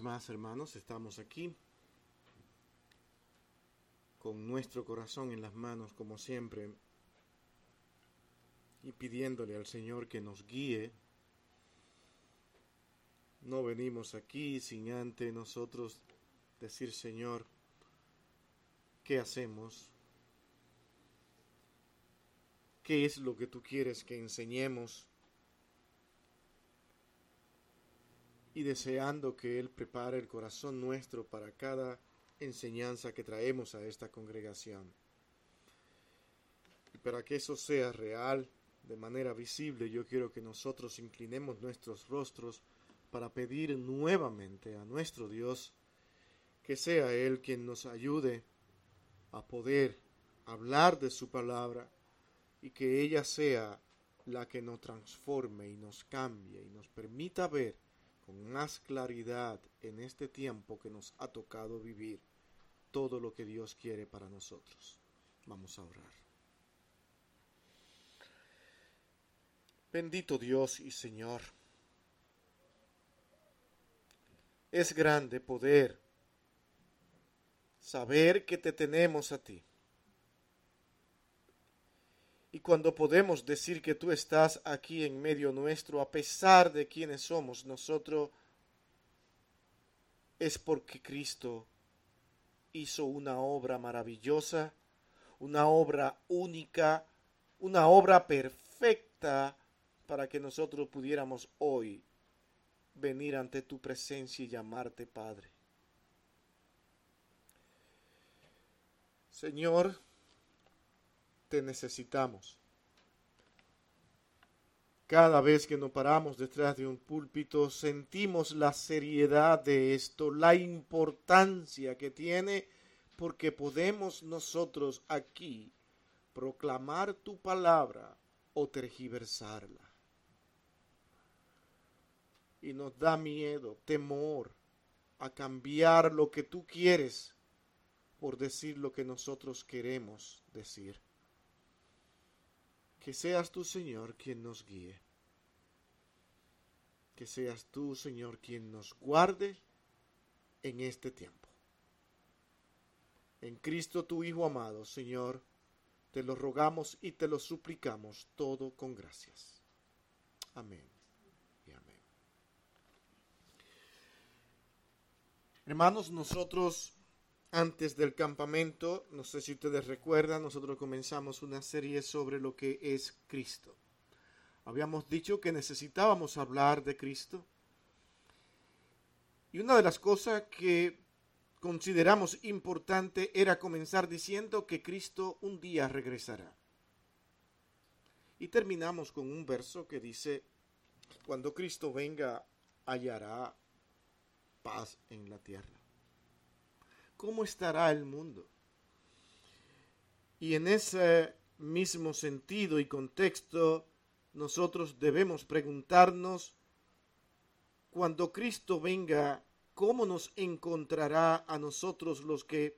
más, hermanos, estamos aquí con nuestro corazón en las manos, como siempre, y pidiéndole al Señor que nos guíe. No venimos aquí sin antes nosotros decir, Señor, ¿qué hacemos? ¿Qué es lo que tú quieres que enseñemos? Y deseando que Él prepare el corazón nuestro para cada enseñanza que traemos a esta congregación. Y para que eso sea real, de manera visible, yo quiero que nosotros inclinemos nuestros rostros para pedir nuevamente a nuestro Dios que sea Él quien nos ayude a poder hablar de su palabra y que ella sea la que nos transforme y nos cambie y nos permita ver con más claridad en este tiempo que nos ha tocado vivir todo lo que Dios quiere para nosotros. Vamos a orar. Bendito Dios y Señor, es grande poder saber que te tenemos a ti y cuando podemos decir que tú estás aquí en medio nuestro, a pesar de quienes somos nosotros, es porque Cristo hizo una obra maravillosa, una obra única, una obra perfecta para que nosotros pudiéramos hoy venir ante tu presencia y llamarte Padre. Señor, necesitamos. Cada vez que nos paramos detrás de un púlpito sentimos la seriedad de esto, la importancia que tiene, porque podemos nosotros aquí proclamar tu palabra o tergiversarla. Y nos da miedo, temor a cambiar lo que tú quieres por decir lo que nosotros queremos decir. Que seas tú, Señor, quien nos guíe. Que seas tú, Señor, quien nos guarde en este tiempo. En Cristo tu Hijo amado, Señor, te lo rogamos y te lo suplicamos todo con gracias. Amén y amén. Hermanos, nosotros antes del campamento, no sé si ustedes recuerdan, nosotros comenzamos una serie sobre lo que es Cristo. Habíamos dicho que necesitábamos hablar de Cristo. Y una de las cosas que consideramos importante era comenzar diciendo que Cristo un día regresará. Y terminamos con un verso que dice, cuando Cristo venga, hallará paz en la tierra. ¿Cómo estará el mundo? Y en ese mismo sentido y contexto, nosotros debemos preguntarnos, cuando Cristo venga, ¿cómo nos encontrará a nosotros los que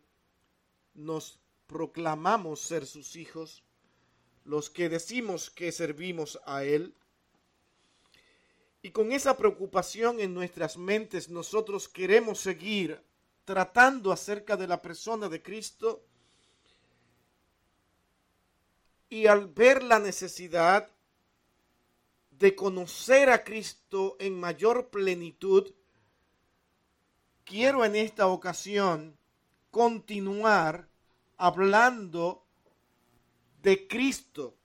nos proclamamos ser sus hijos, los que decimos que servimos a Él? Y con esa preocupación en nuestras mentes nosotros queremos seguir tratando acerca de la persona de Cristo. Y al ver la necesidad de conocer a Cristo en mayor plenitud, quiero en esta ocasión continuar hablando de Cristo,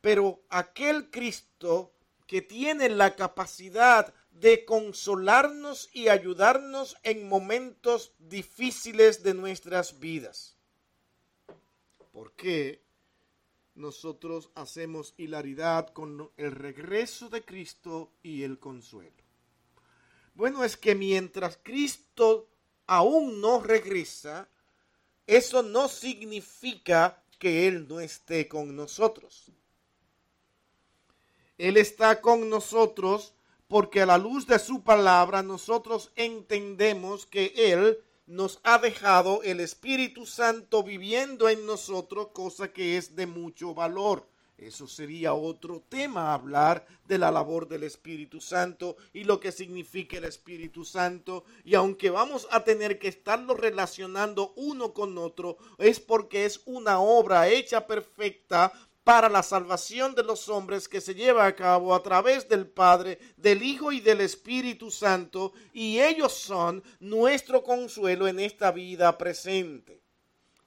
pero aquel Cristo que tiene la capacidad de consolarnos y ayudarnos en momentos difíciles de nuestras vidas. ¿Por qué nosotros hacemos hilaridad con el regreso de Cristo y el consuelo? Bueno, es que mientras Cristo aún no regresa, eso no significa que Él no esté con nosotros. Él está con nosotros porque a la luz de su palabra nosotros entendemos que Él nos ha dejado el Espíritu Santo viviendo en nosotros, cosa que es de mucho valor. Eso sería otro tema, hablar de la labor del Espíritu Santo y lo que significa el Espíritu Santo. Y aunque vamos a tener que estarlo relacionando uno con otro, es porque es una obra hecha perfecta para la salvación de los hombres que se lleva a cabo a través del Padre, del Hijo y del Espíritu Santo, y ellos son nuestro consuelo en esta vida presente.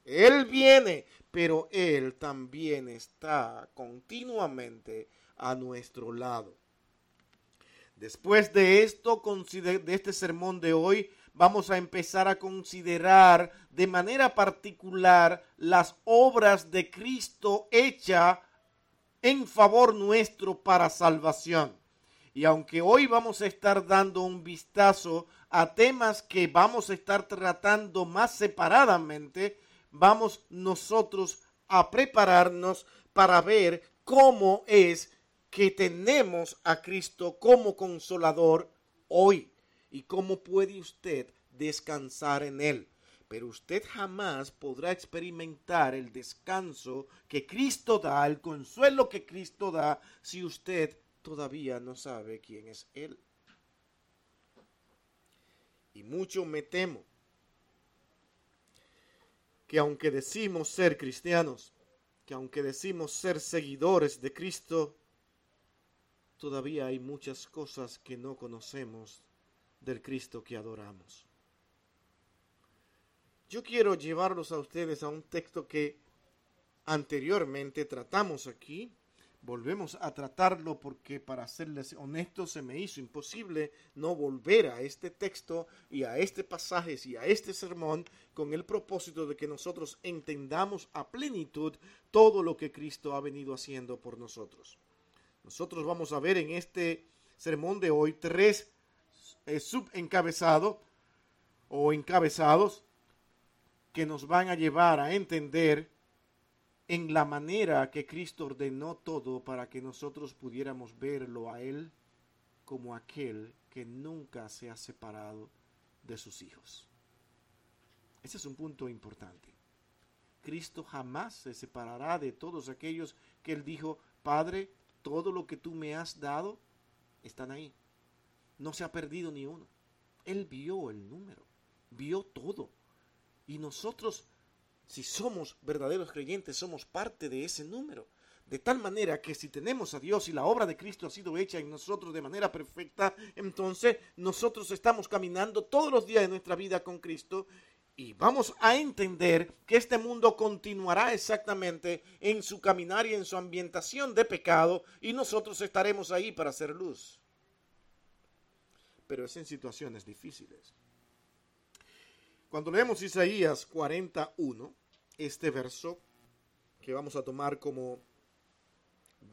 Él viene pero Él también está continuamente a nuestro lado. Después de esto, de este sermón de hoy, vamos a empezar a considerar de manera particular las obras de Cristo hechas en favor nuestro para salvación. Y aunque hoy vamos a estar dando un vistazo a temas que vamos a estar tratando más separadamente, vamos nosotros a prepararnos para ver cómo es que tenemos a Cristo como consolador hoy y cómo puede usted descansar en Él. Pero usted jamás podrá experimentar el descanso que Cristo da, el consuelo que Cristo da, si usted todavía no sabe quién es Él. Y mucho me temo que aunque decimos ser cristianos, que aunque decimos ser seguidores de Cristo, todavía hay muchas cosas que no conocemos del Cristo que adoramos. Yo quiero llevarlos a ustedes a un texto que anteriormente tratamos aquí, volvemos a tratarlo porque para serles honestos se me hizo imposible no volver a este texto y a este pasaje y a este sermón con el propósito de que nosotros entendamos a plenitud todo lo que Cristo ha venido haciendo por nosotros. Nosotros vamos a ver en este sermón de hoy tres eh, subencabezados o encabezados que nos van a llevar a entender en la manera que Cristo ordenó todo para que nosotros pudiéramos verlo a Él como aquel que nunca se ha separado de sus hijos. Ese es un punto importante. Cristo jamás se separará de todos aquellos que Él dijo, Padre, todo lo que tú me has dado están ahí. No se ha perdido ni uno. Él vio el número, vio todo. Y nosotros si somos verdaderos creyentes, somos parte de ese número. De tal manera que si tenemos a Dios y la obra de Cristo ha sido hecha en nosotros de manera perfecta, entonces nosotros estamos caminando todos los días de nuestra vida con Cristo y vamos a entender que este mundo continuará exactamente en su caminar y en su ambientación de pecado y nosotros estaremos ahí para hacer luz. Pero es en situaciones difíciles. Cuando leemos Isaías 41, este verso, que vamos a tomar como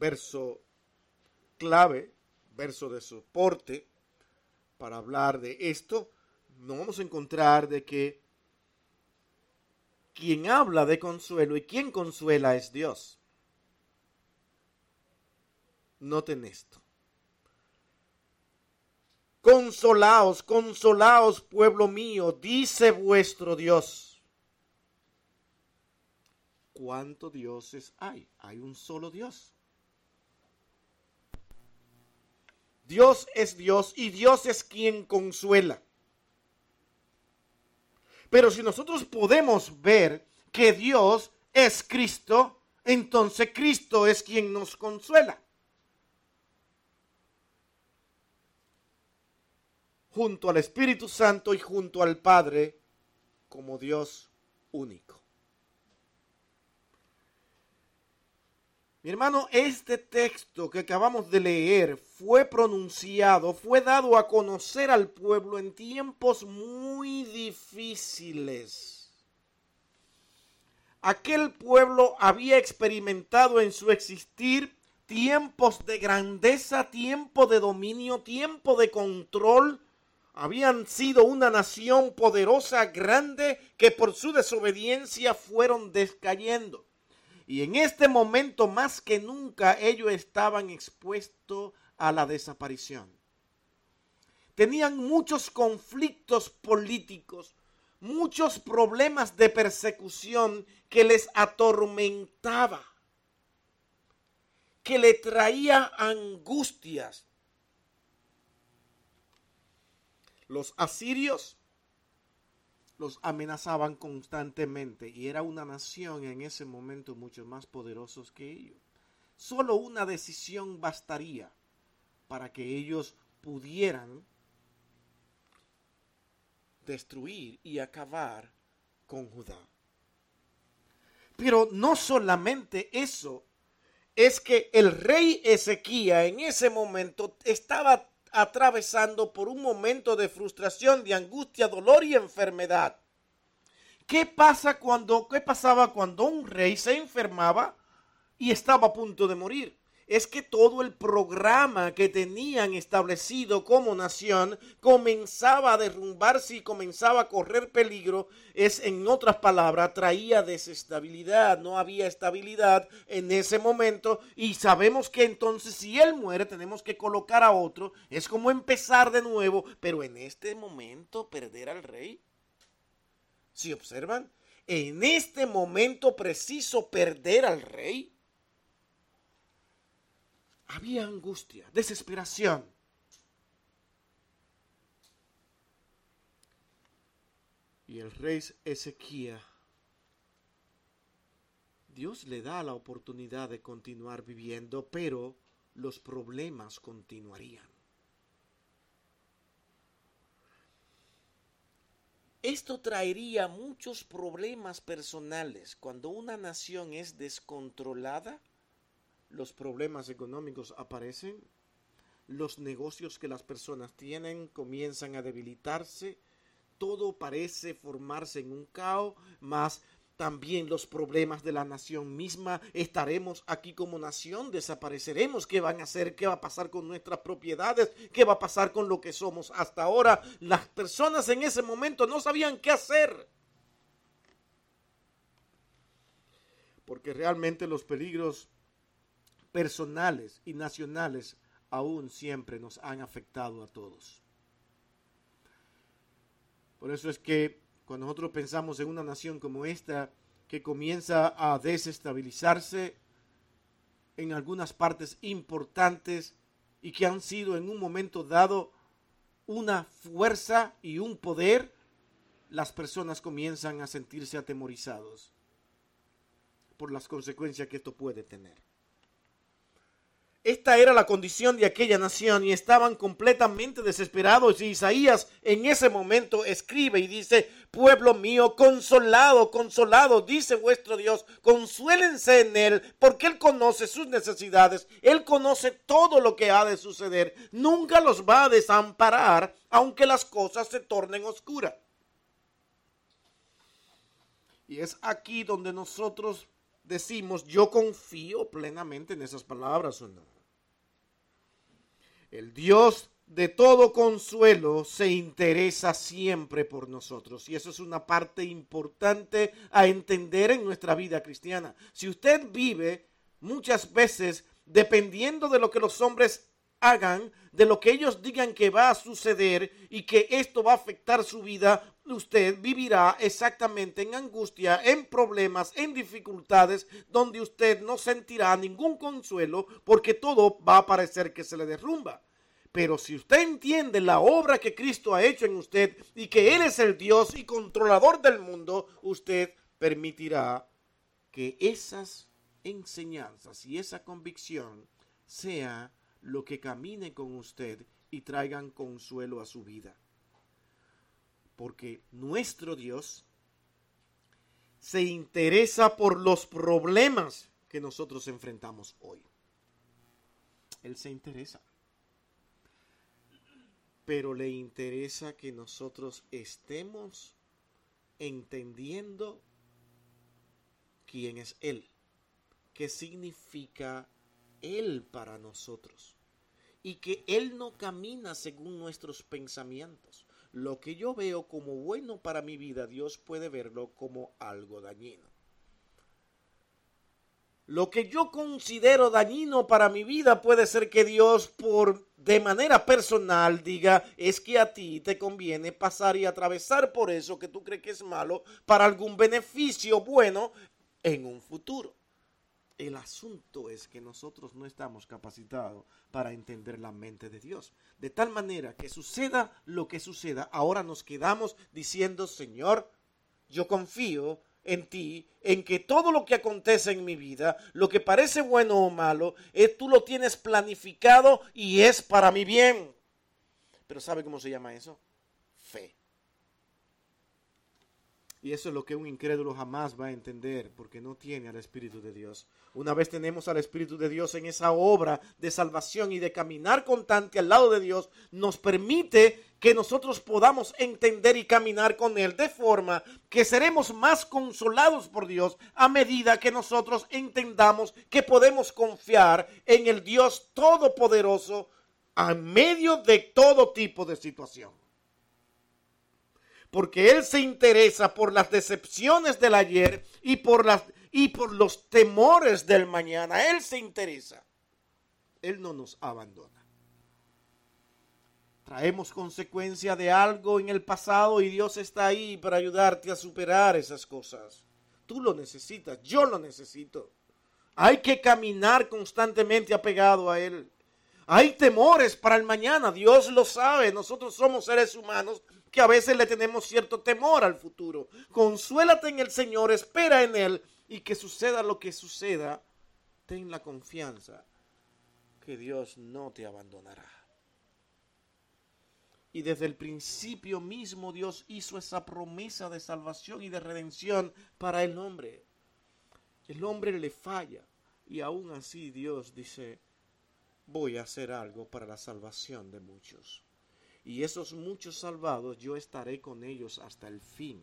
verso clave, verso de soporte, para hablar de esto, nos vamos a encontrar de que quien habla de consuelo y quien consuela es Dios. Noten esto. Consolaos, consolaos, pueblo mío, dice vuestro Dios. ¿Cuántos dioses hay? Hay un solo Dios. Dios es Dios y Dios es quien consuela. Pero si nosotros podemos ver que Dios es Cristo, entonces Cristo es quien nos consuela. Junto al Espíritu Santo y junto al Padre como Dios único. Mi hermano, este texto que acabamos de leer fue pronunciado, fue dado a conocer al pueblo en tiempos muy difíciles. Aquel pueblo había experimentado en su existir tiempos de grandeza, tiempo de dominio, tiempo de control, habían sido una nación poderosa, grande, que por su desobediencia fueron descayendo. Y en este momento más que nunca ellos estaban expuestos a la desaparición. Tenían muchos conflictos políticos, muchos problemas de persecución que les atormentaba. que le traía angustias. Los asirios los amenazaban constantemente y era una nación en ese momento mucho más poderosos que ellos. Solo una decisión bastaría para que ellos pudieran destruir y acabar con Judá. Pero no solamente eso, es que el rey Ezequiel en ese momento estaba atravesando por un momento de frustración, de angustia, dolor y enfermedad. ¿Qué pasa cuando qué pasaba cuando un rey se enfermaba y estaba a punto de morir? Es que todo el programa que tenían establecido como nación comenzaba a derrumbarse y comenzaba a correr peligro. Es, en otras palabras, traía desestabilidad. No había estabilidad en ese momento y sabemos que entonces si él muere tenemos que colocar a otro. Es como empezar de nuevo, pero en este momento perder al rey. Si observan, en este momento preciso perder al rey había angustia, desesperación. Y el rey Ezequiel, Dios le da la oportunidad de continuar viviendo, pero los problemas continuarían. Esto traería muchos problemas personales cuando una nación es descontrolada los problemas económicos aparecen, los negocios que las personas tienen comienzan a debilitarse, todo parece formarse en un caos, más también los problemas de la nación misma. Estaremos aquí como nación, desapareceremos. ¿Qué van a hacer? ¿Qué va a pasar con nuestras propiedades? ¿Qué va a pasar con lo que somos hasta ahora? Las personas en ese momento no sabían qué hacer. Porque realmente los peligros personales y nacionales aún siempre nos han afectado a todos. Por eso es que cuando nosotros pensamos en una nación como esta que comienza a desestabilizarse en algunas partes importantes y que han sido en un momento dado una fuerza y un poder, las personas comienzan a sentirse atemorizados por las consecuencias que esto puede tener. Esta era la condición de aquella nación y estaban completamente desesperados. Y Isaías en ese momento escribe y dice, pueblo mío, consolado, consolado, dice vuestro Dios, consuélense en él, porque él conoce sus necesidades, él conoce todo lo que ha de suceder, nunca los va a desamparar, aunque las cosas se tornen oscuras. Y es aquí donde nosotros decimos, yo confío plenamente en esas palabras o no. El Dios de todo consuelo se interesa siempre por nosotros. Y eso es una parte importante a entender en nuestra vida cristiana. Si usted vive muchas veces dependiendo de lo que los hombres hagan, de lo que ellos digan que va a suceder y que esto va a afectar su vida, usted vivirá exactamente en angustia, en problemas, en dificultades, donde usted no sentirá ningún consuelo porque todo va a parecer que se le derrumba. Pero si usted entiende la obra que Cristo ha hecho en usted y que Él es el Dios y controlador del mundo, usted permitirá que esas enseñanzas y esa convicción sea lo que camine con usted y traigan consuelo a su vida. Porque nuestro Dios se interesa por los problemas que nosotros enfrentamos hoy. Él se interesa. Pero le interesa que nosotros estemos entendiendo quién es Él, qué significa Él para nosotros y que Él no camina según nuestros pensamientos. Lo que yo veo como bueno para mi vida, Dios puede verlo como algo dañino. Lo que yo considero dañino para mi vida puede ser que Dios por de manera personal diga es que a ti te conviene pasar y atravesar por eso que tú crees que es malo para algún beneficio bueno en un futuro. El asunto es que nosotros no estamos capacitados para entender la mente de Dios. De tal manera que suceda lo que suceda, ahora nos quedamos diciendo, Señor, yo confío en ti, en que todo lo que acontece en mi vida, lo que parece bueno o malo, es, tú lo tienes planificado y es para mi bien. Pero ¿sabe cómo se llama eso? Fe. Y eso es lo que un incrédulo jamás va a entender porque no tiene al Espíritu de Dios. Una vez tenemos al Espíritu de Dios en esa obra de salvación y de caminar constante al lado de Dios, nos permite que nosotros podamos entender y caminar con Él de forma que seremos más consolados por Dios a medida que nosotros entendamos que podemos confiar en el Dios Todopoderoso a medio de todo tipo de situación porque Él se interesa por las decepciones del ayer y por, las, y por los temores del mañana. Él se interesa. Él no nos abandona. Traemos consecuencia de algo en el pasado y Dios está ahí para ayudarte a superar esas cosas. Tú lo necesitas, yo lo necesito. Hay que caminar constantemente apegado a Él. Hay temores para el mañana, Dios lo sabe. Nosotros somos seres humanos que a veces le tenemos cierto temor al futuro. Consuélate en el Señor, espera en Él y que suceda lo que suceda, ten la confianza que Dios no te abandonará. Y desde el principio mismo Dios hizo esa promesa de salvación y de redención para el hombre. El hombre le falla y aún así Dios dice, voy a hacer algo para la salvación de muchos y esos muchos salvados yo estaré con ellos hasta el fin,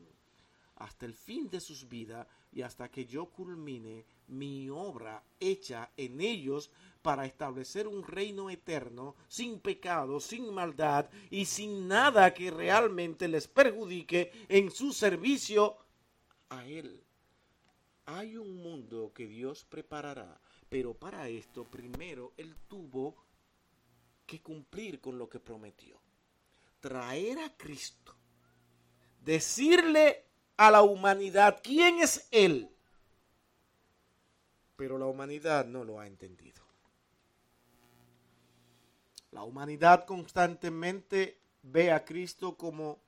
hasta el fin de sus vidas y hasta que yo culmine mi obra hecha en ellos para establecer un reino eterno, sin pecado, sin maldad y sin nada que realmente les perjudique en su servicio a Él. Hay un mundo que Dios preparará, pero para esto primero Él tuvo que cumplir con lo que prometió traer a Cristo, decirle a la humanidad quién es Él, pero la humanidad no lo ha entendido. La humanidad constantemente ve a Cristo como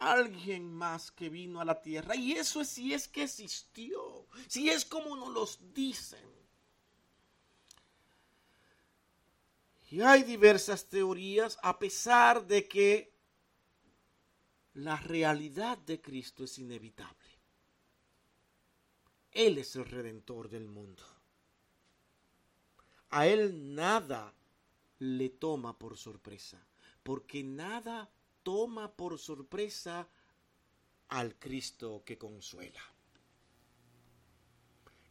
alguien más que vino a la tierra. Y eso es si es que existió, si es como nos los dicen. Y hay diversas teorías a pesar de que la realidad de Cristo es inevitable. Él es el redentor del mundo. A Él nada le toma por sorpresa, porque nada toma por sorpresa al Cristo que consuela.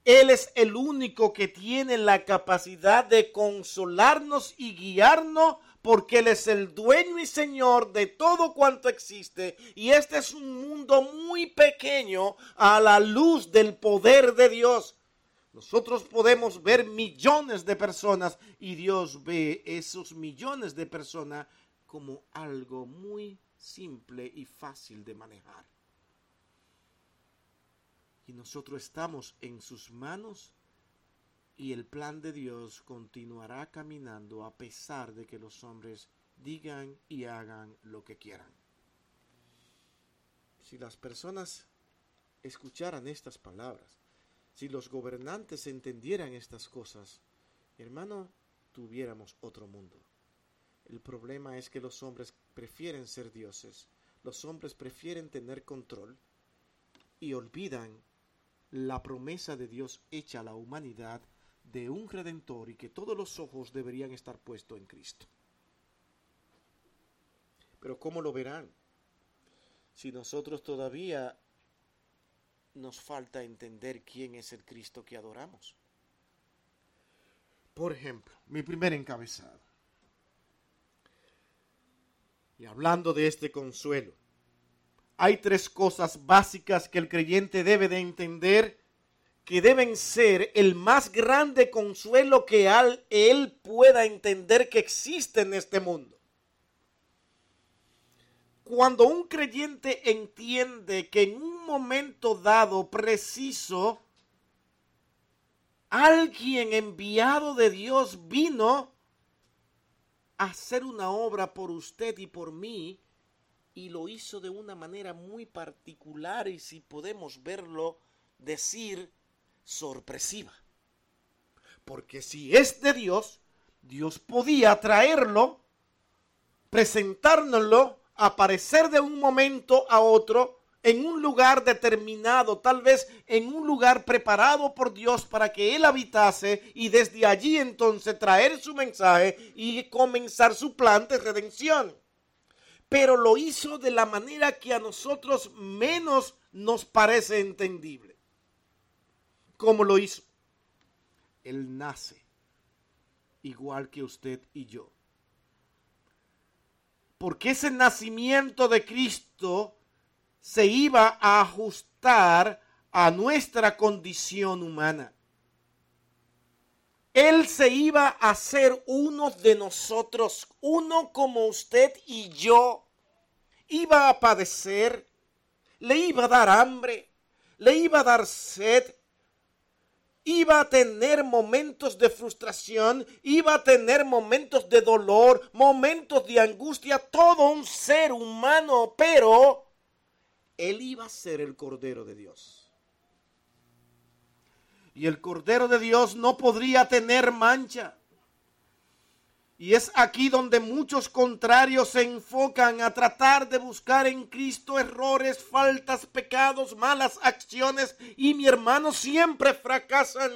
Él es el único que tiene la capacidad de consolarnos y guiarnos porque Él es el dueño y señor de todo cuanto existe. Y este es un mundo muy pequeño a la luz del poder de Dios. Nosotros podemos ver millones de personas y Dios ve esos millones de personas como algo muy simple y fácil de manejar y nosotros estamos en sus manos y el plan de Dios continuará caminando a pesar de que los hombres digan y hagan lo que quieran. Si las personas escucharan estas palabras, si los gobernantes entendieran estas cosas, hermano, tuviéramos otro mundo. El problema es que los hombres prefieren ser dioses, los hombres prefieren tener control y olvidan la promesa de Dios hecha a la humanidad de un redentor y que todos los ojos deberían estar puestos en Cristo. Pero ¿cómo lo verán? Si nosotros todavía nos falta entender quién es el Cristo que adoramos. Por ejemplo, mi primer encabezado. Y hablando de este consuelo, hay tres cosas básicas que el creyente debe de entender que deben ser el más grande consuelo que él pueda entender que existe en este mundo. Cuando un creyente entiende que en un momento dado preciso alguien enviado de Dios vino a hacer una obra por usted y por mí y lo hizo de una manera muy particular y si podemos verlo decir sorpresiva. Porque si es de Dios, Dios podía traerlo, presentárnoslo, aparecer de un momento a otro en un lugar determinado, tal vez en un lugar preparado por Dios para que Él habitase y desde allí entonces traer su mensaje y comenzar su plan de redención pero lo hizo de la manera que a nosotros menos nos parece entendible. ¿Cómo lo hizo? Él nace igual que usted y yo. Porque ese nacimiento de Cristo se iba a ajustar a nuestra condición humana. Él se iba a hacer uno de nosotros, uno como usted y yo. Iba a padecer, le iba a dar hambre, le iba a dar sed, iba a tener momentos de frustración, iba a tener momentos de dolor, momentos de angustia, todo un ser humano, pero él iba a ser el Cordero de Dios. Y el Cordero de Dios no podría tener mancha. Y es aquí donde muchos contrarios se enfocan a tratar de buscar en Cristo errores, faltas, pecados, malas acciones. Y mi hermano siempre fracasan.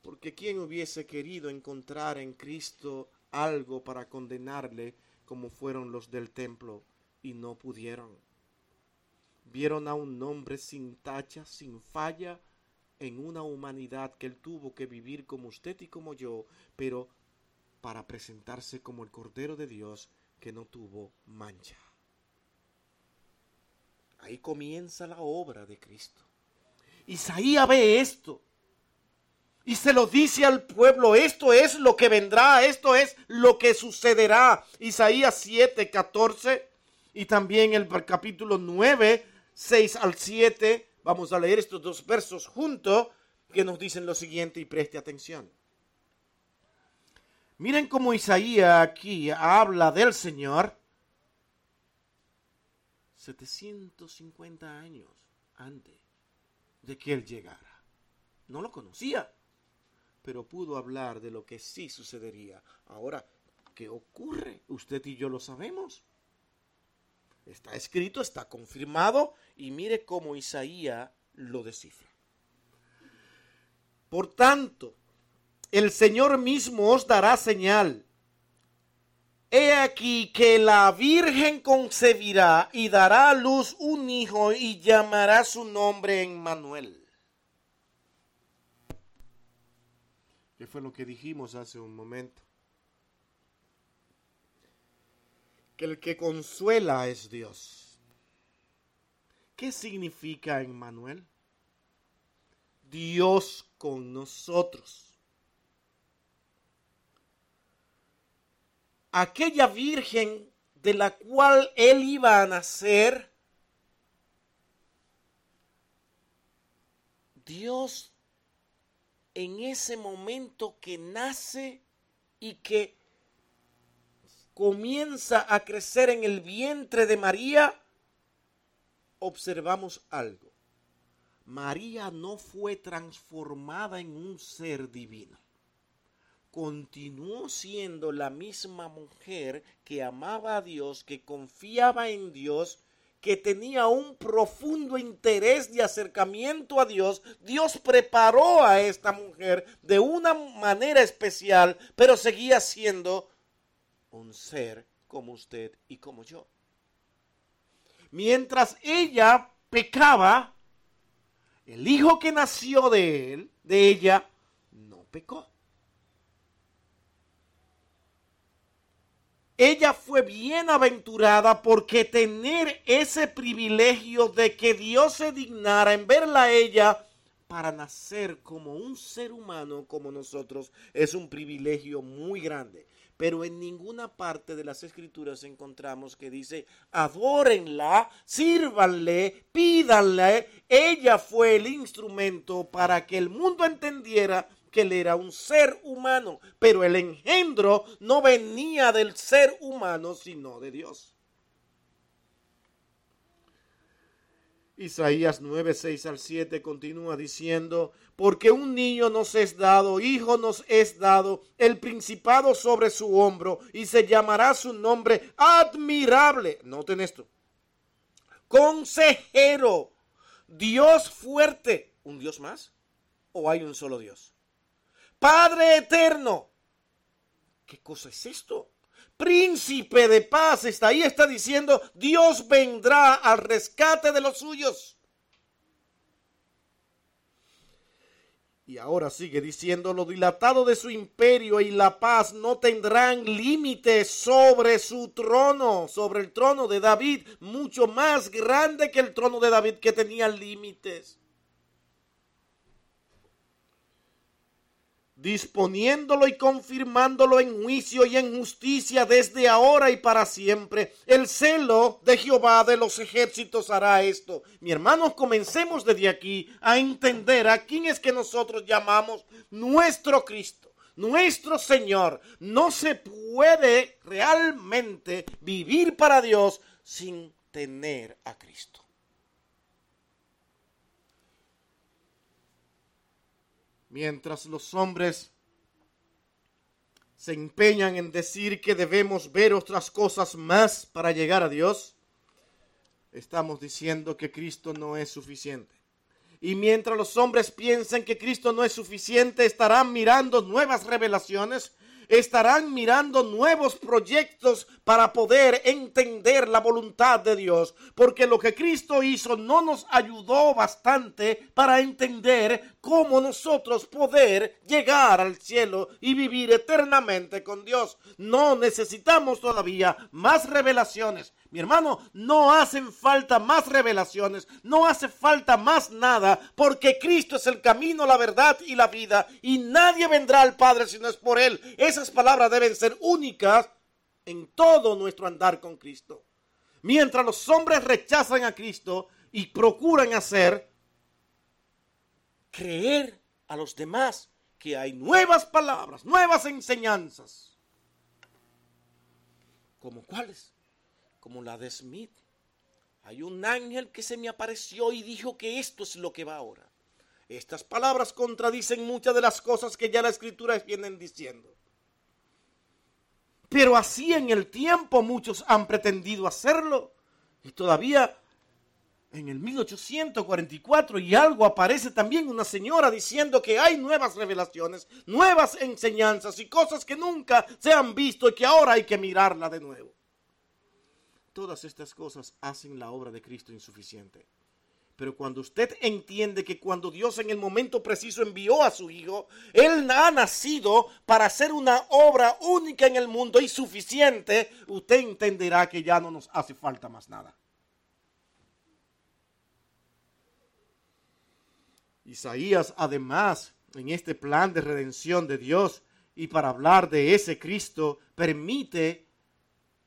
Porque ¿quién hubiese querido encontrar en Cristo algo para condenarle como fueron los del templo y no pudieron? Vieron a un hombre sin tacha, sin falla, en una humanidad que él tuvo que vivir como usted y como yo, pero para presentarse como el Cordero de Dios que no tuvo mancha. Ahí comienza la obra de Cristo. Isaías ve esto y se lo dice al pueblo, esto es lo que vendrá, esto es lo que sucederá. Isaías 7, 14 y también el capítulo 9 6 al 7. Vamos a leer estos dos versos juntos que nos dicen lo siguiente y preste atención. Miren cómo Isaías aquí habla del Señor 750 años antes de que Él llegara. No lo conocía, pero pudo hablar de lo que sí sucedería. Ahora, ¿qué ocurre? Usted y yo lo sabemos. Está escrito, está confirmado y mire cómo Isaías lo descifra. Por tanto, el Señor mismo os dará señal. He aquí que la Virgen concebirá y dará a luz un hijo y llamará su nombre Emmanuel. ¿Qué fue lo que dijimos hace un momento? Que el que consuela es Dios. ¿Qué significa Emmanuel? Dios con nosotros. Aquella virgen de la cual él iba a nacer, Dios en ese momento que nace y que comienza a crecer en el vientre de María, observamos algo. María no fue transformada en un ser divino. Continuó siendo la misma mujer que amaba a Dios, que confiaba en Dios, que tenía un profundo interés de acercamiento a Dios. Dios preparó a esta mujer de una manera especial, pero seguía siendo un ser como usted y como yo. Mientras ella pecaba, el hijo que nació de él, de ella, no pecó. Ella fue bienaventurada porque tener ese privilegio de que Dios se dignara en verla a ella para nacer como un ser humano como nosotros es un privilegio muy grande. Pero en ninguna parte de las escrituras encontramos que dice, adórenla, sírvanle, pídanle. Ella fue el instrumento para que el mundo entendiera que él era un ser humano, pero el engendro no venía del ser humano, sino de Dios. Isaías 9, 6 al 7 continúa diciendo, porque un niño nos es dado, hijo nos es dado, el principado sobre su hombro, y se llamará su nombre admirable. Noten esto. Consejero, Dios fuerte. ¿Un Dios más? ¿O hay un solo Dios? Padre eterno. ¿Qué cosa es esto? Príncipe de paz está ahí, está diciendo, Dios vendrá al rescate de los suyos. Y ahora sigue diciendo, lo dilatado de su imperio y la paz no tendrán límites sobre su trono, sobre el trono de David, mucho más grande que el trono de David que tenía límites. Disponiéndolo y confirmándolo en juicio y en justicia desde ahora y para siempre. El celo de Jehová de los ejércitos hará esto. Mi hermanos, comencemos desde aquí a entender a quién es que nosotros llamamos nuestro Cristo, nuestro Señor. No se puede realmente vivir para Dios sin tener a Cristo. Mientras los hombres se empeñan en decir que debemos ver otras cosas más para llegar a Dios, estamos diciendo que Cristo no es suficiente. Y mientras los hombres piensen que Cristo no es suficiente, estarán mirando nuevas revelaciones, estarán mirando nuevos proyectos para poder entender la voluntad de Dios, porque lo que Cristo hizo no nos ayudó bastante para entender cómo nosotros poder llegar al cielo y vivir eternamente con Dios. No necesitamos todavía más revelaciones. Mi hermano, no hacen falta más revelaciones, no hace falta más nada, porque Cristo es el camino, la verdad y la vida, y nadie vendrá al Padre si no es por Él. Esas palabras deben ser únicas en todo nuestro andar con Cristo. Mientras los hombres rechazan a Cristo y procuran hacer creer a los demás que hay nuevas palabras, nuevas enseñanzas. ¿Como cuáles? Como la de Smith. Hay un ángel que se me apareció y dijo que esto es lo que va ahora. Estas palabras contradicen muchas de las cosas que ya la escritura vienen diciendo. Pero así en el tiempo muchos han pretendido hacerlo. Y todavía en el 1844 y algo aparece también una señora diciendo que hay nuevas revelaciones, nuevas enseñanzas y cosas que nunca se han visto y que ahora hay que mirarla de nuevo. Todas estas cosas hacen la obra de Cristo insuficiente. Pero cuando usted entiende que cuando Dios en el momento preciso envió a su Hijo, Él ha nacido para hacer una obra única en el mundo y suficiente, usted entenderá que ya no nos hace falta más nada. Isaías, además, en este plan de redención de Dios y para hablar de ese Cristo, permite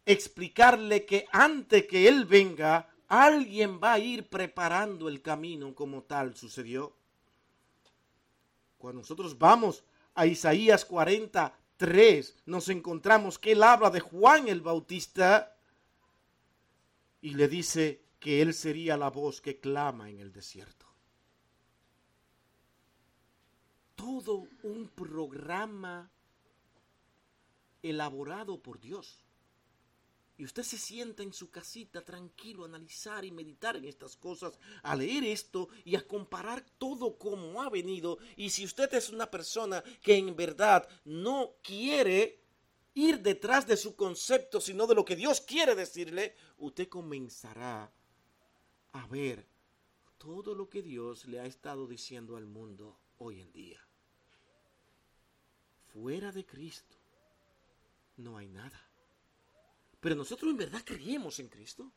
explicarle que antes que Él venga, alguien va a ir preparando el camino como tal sucedió. Cuando nosotros vamos a Isaías 43, nos encontramos que Él habla de Juan el Bautista y le dice que Él sería la voz que clama en el desierto. Todo un programa elaborado por Dios y usted se sienta en su casita tranquilo a analizar y meditar en estas cosas, a leer esto y a comparar todo como ha venido. Y si usted es una persona que en verdad no quiere ir detrás de su concepto, sino de lo que Dios quiere decirle, usted comenzará a ver todo lo que Dios le ha estado diciendo al mundo hoy en día. Fuera de Cristo no hay nada. Pero nosotros en verdad creímos en Cristo.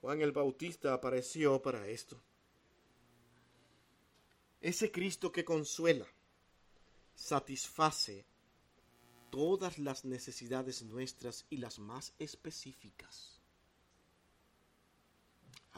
Juan el Bautista apareció para esto. Ese Cristo que consuela, satisface todas las necesidades nuestras y las más específicas.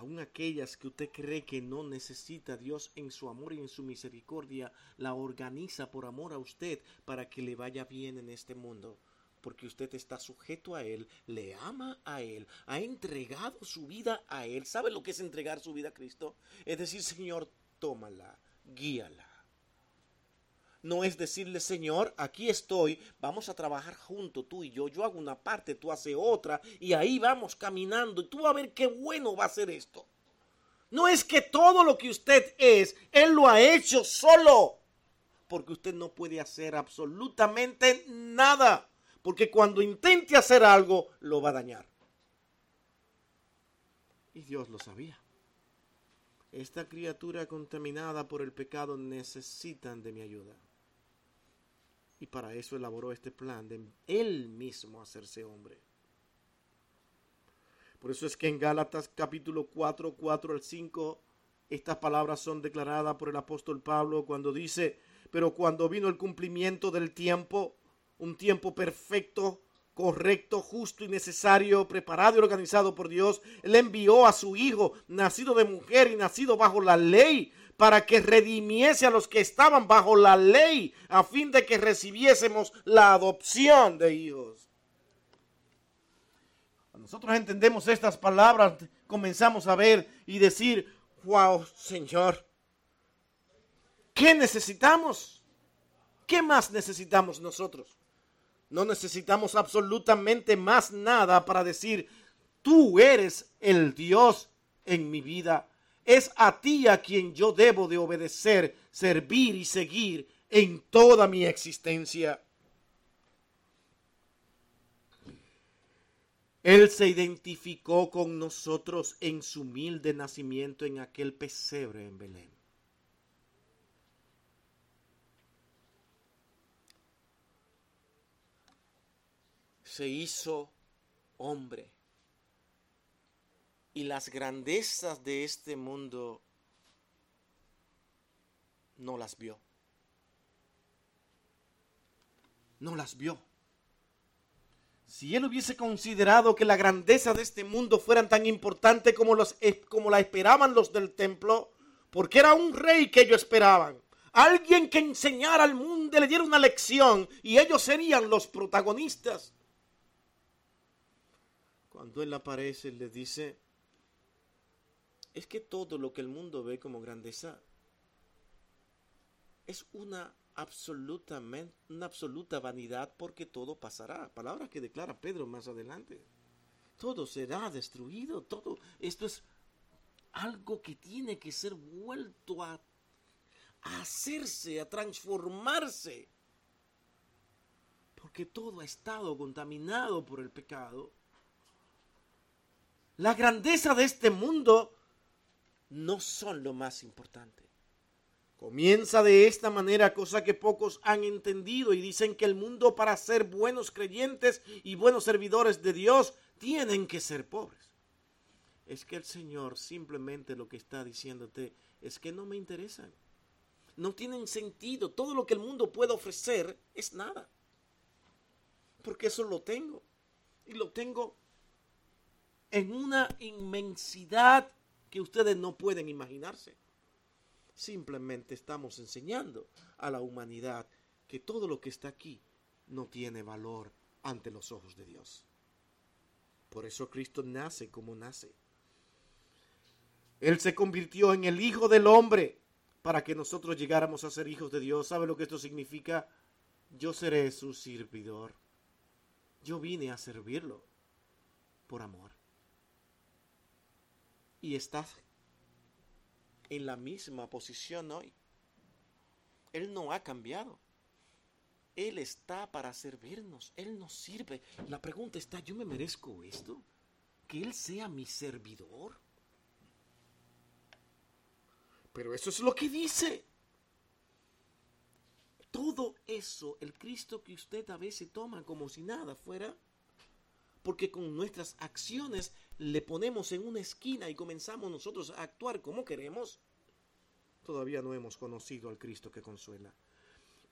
Aun aquellas que usted cree que no necesita Dios en su amor y en su misericordia, la organiza por amor a usted para que le vaya bien en este mundo. Porque usted está sujeto a Él, le ama a Él, ha entregado su vida a Él. ¿Sabe lo que es entregar su vida a Cristo? Es decir, Señor, tómala, guíala no es decirle, Señor, aquí estoy, vamos a trabajar juntos tú y yo, yo hago una parte, tú haces otra, y ahí vamos caminando, y tú a ver qué bueno va a ser esto. No es que todo lo que usted es, Él lo ha hecho solo, porque usted no puede hacer absolutamente nada, porque cuando intente hacer algo, lo va a dañar. Y Dios lo sabía. Esta criatura contaminada por el pecado necesitan de mi ayuda. Y para eso elaboró este plan de él mismo hacerse hombre. Por eso es que en Gálatas capítulo 4, 4 al 5, estas palabras son declaradas por el apóstol Pablo cuando dice, pero cuando vino el cumplimiento del tiempo, un tiempo perfecto, correcto, justo y necesario, preparado y organizado por Dios, Él envió a su Hijo, nacido de mujer y nacido bajo la ley, para que redimiese a los que estaban bajo la ley, a fin de que recibiésemos la adopción de hijos. Cuando nosotros entendemos estas palabras, comenzamos a ver y decir, wow, Señor, ¿qué necesitamos? ¿Qué más necesitamos nosotros? No necesitamos absolutamente más nada para decir, tú eres el Dios en mi vida es a ti a quien yo debo de obedecer, servir y seguir en toda mi existencia. Él se identificó con nosotros en su humilde nacimiento en aquel pesebre en Belén. Se hizo hombre y las grandezas de este mundo no las vio. No las vio. Si él hubiese considerado que la grandeza de este mundo fueran tan importante como, los, como la esperaban los del templo, porque era un rey que ellos esperaban, alguien que enseñara al mundo, le diera una lección y ellos serían los protagonistas. Cuando él aparece, le dice, es que todo lo que el mundo ve como grandeza es una absolutamente una absoluta vanidad porque todo pasará. Palabra que declara Pedro más adelante. Todo será destruido, todo esto es algo que tiene que ser vuelto a, a hacerse, a transformarse. Porque todo ha estado contaminado por el pecado. La grandeza de este mundo no son lo más importante. Comienza de esta manera, cosa que pocos han entendido y dicen que el mundo para ser buenos creyentes y buenos servidores de Dios tienen que ser pobres. Es que el Señor simplemente lo que está diciéndote es que no me interesan. No tienen sentido. Todo lo que el mundo puede ofrecer es nada. Porque eso lo tengo. Y lo tengo en una inmensidad que ustedes no pueden imaginarse. Simplemente estamos enseñando a la humanidad que todo lo que está aquí no tiene valor ante los ojos de Dios. Por eso Cristo nace como nace. Él se convirtió en el Hijo del Hombre para que nosotros llegáramos a ser hijos de Dios. ¿Sabe lo que esto significa? Yo seré su servidor. Yo vine a servirlo por amor y estás en la misma posición hoy. Él no ha cambiado. Él está para servirnos. Él nos sirve. La pregunta está, ¿yo me merezco esto? ¿Que Él sea mi servidor? Pero eso es lo que dice. Todo eso, el Cristo que usted a veces toma como si nada fuera, porque con nuestras acciones le ponemos en una esquina y comenzamos nosotros a actuar como queremos, todavía no hemos conocido al Cristo que consuela.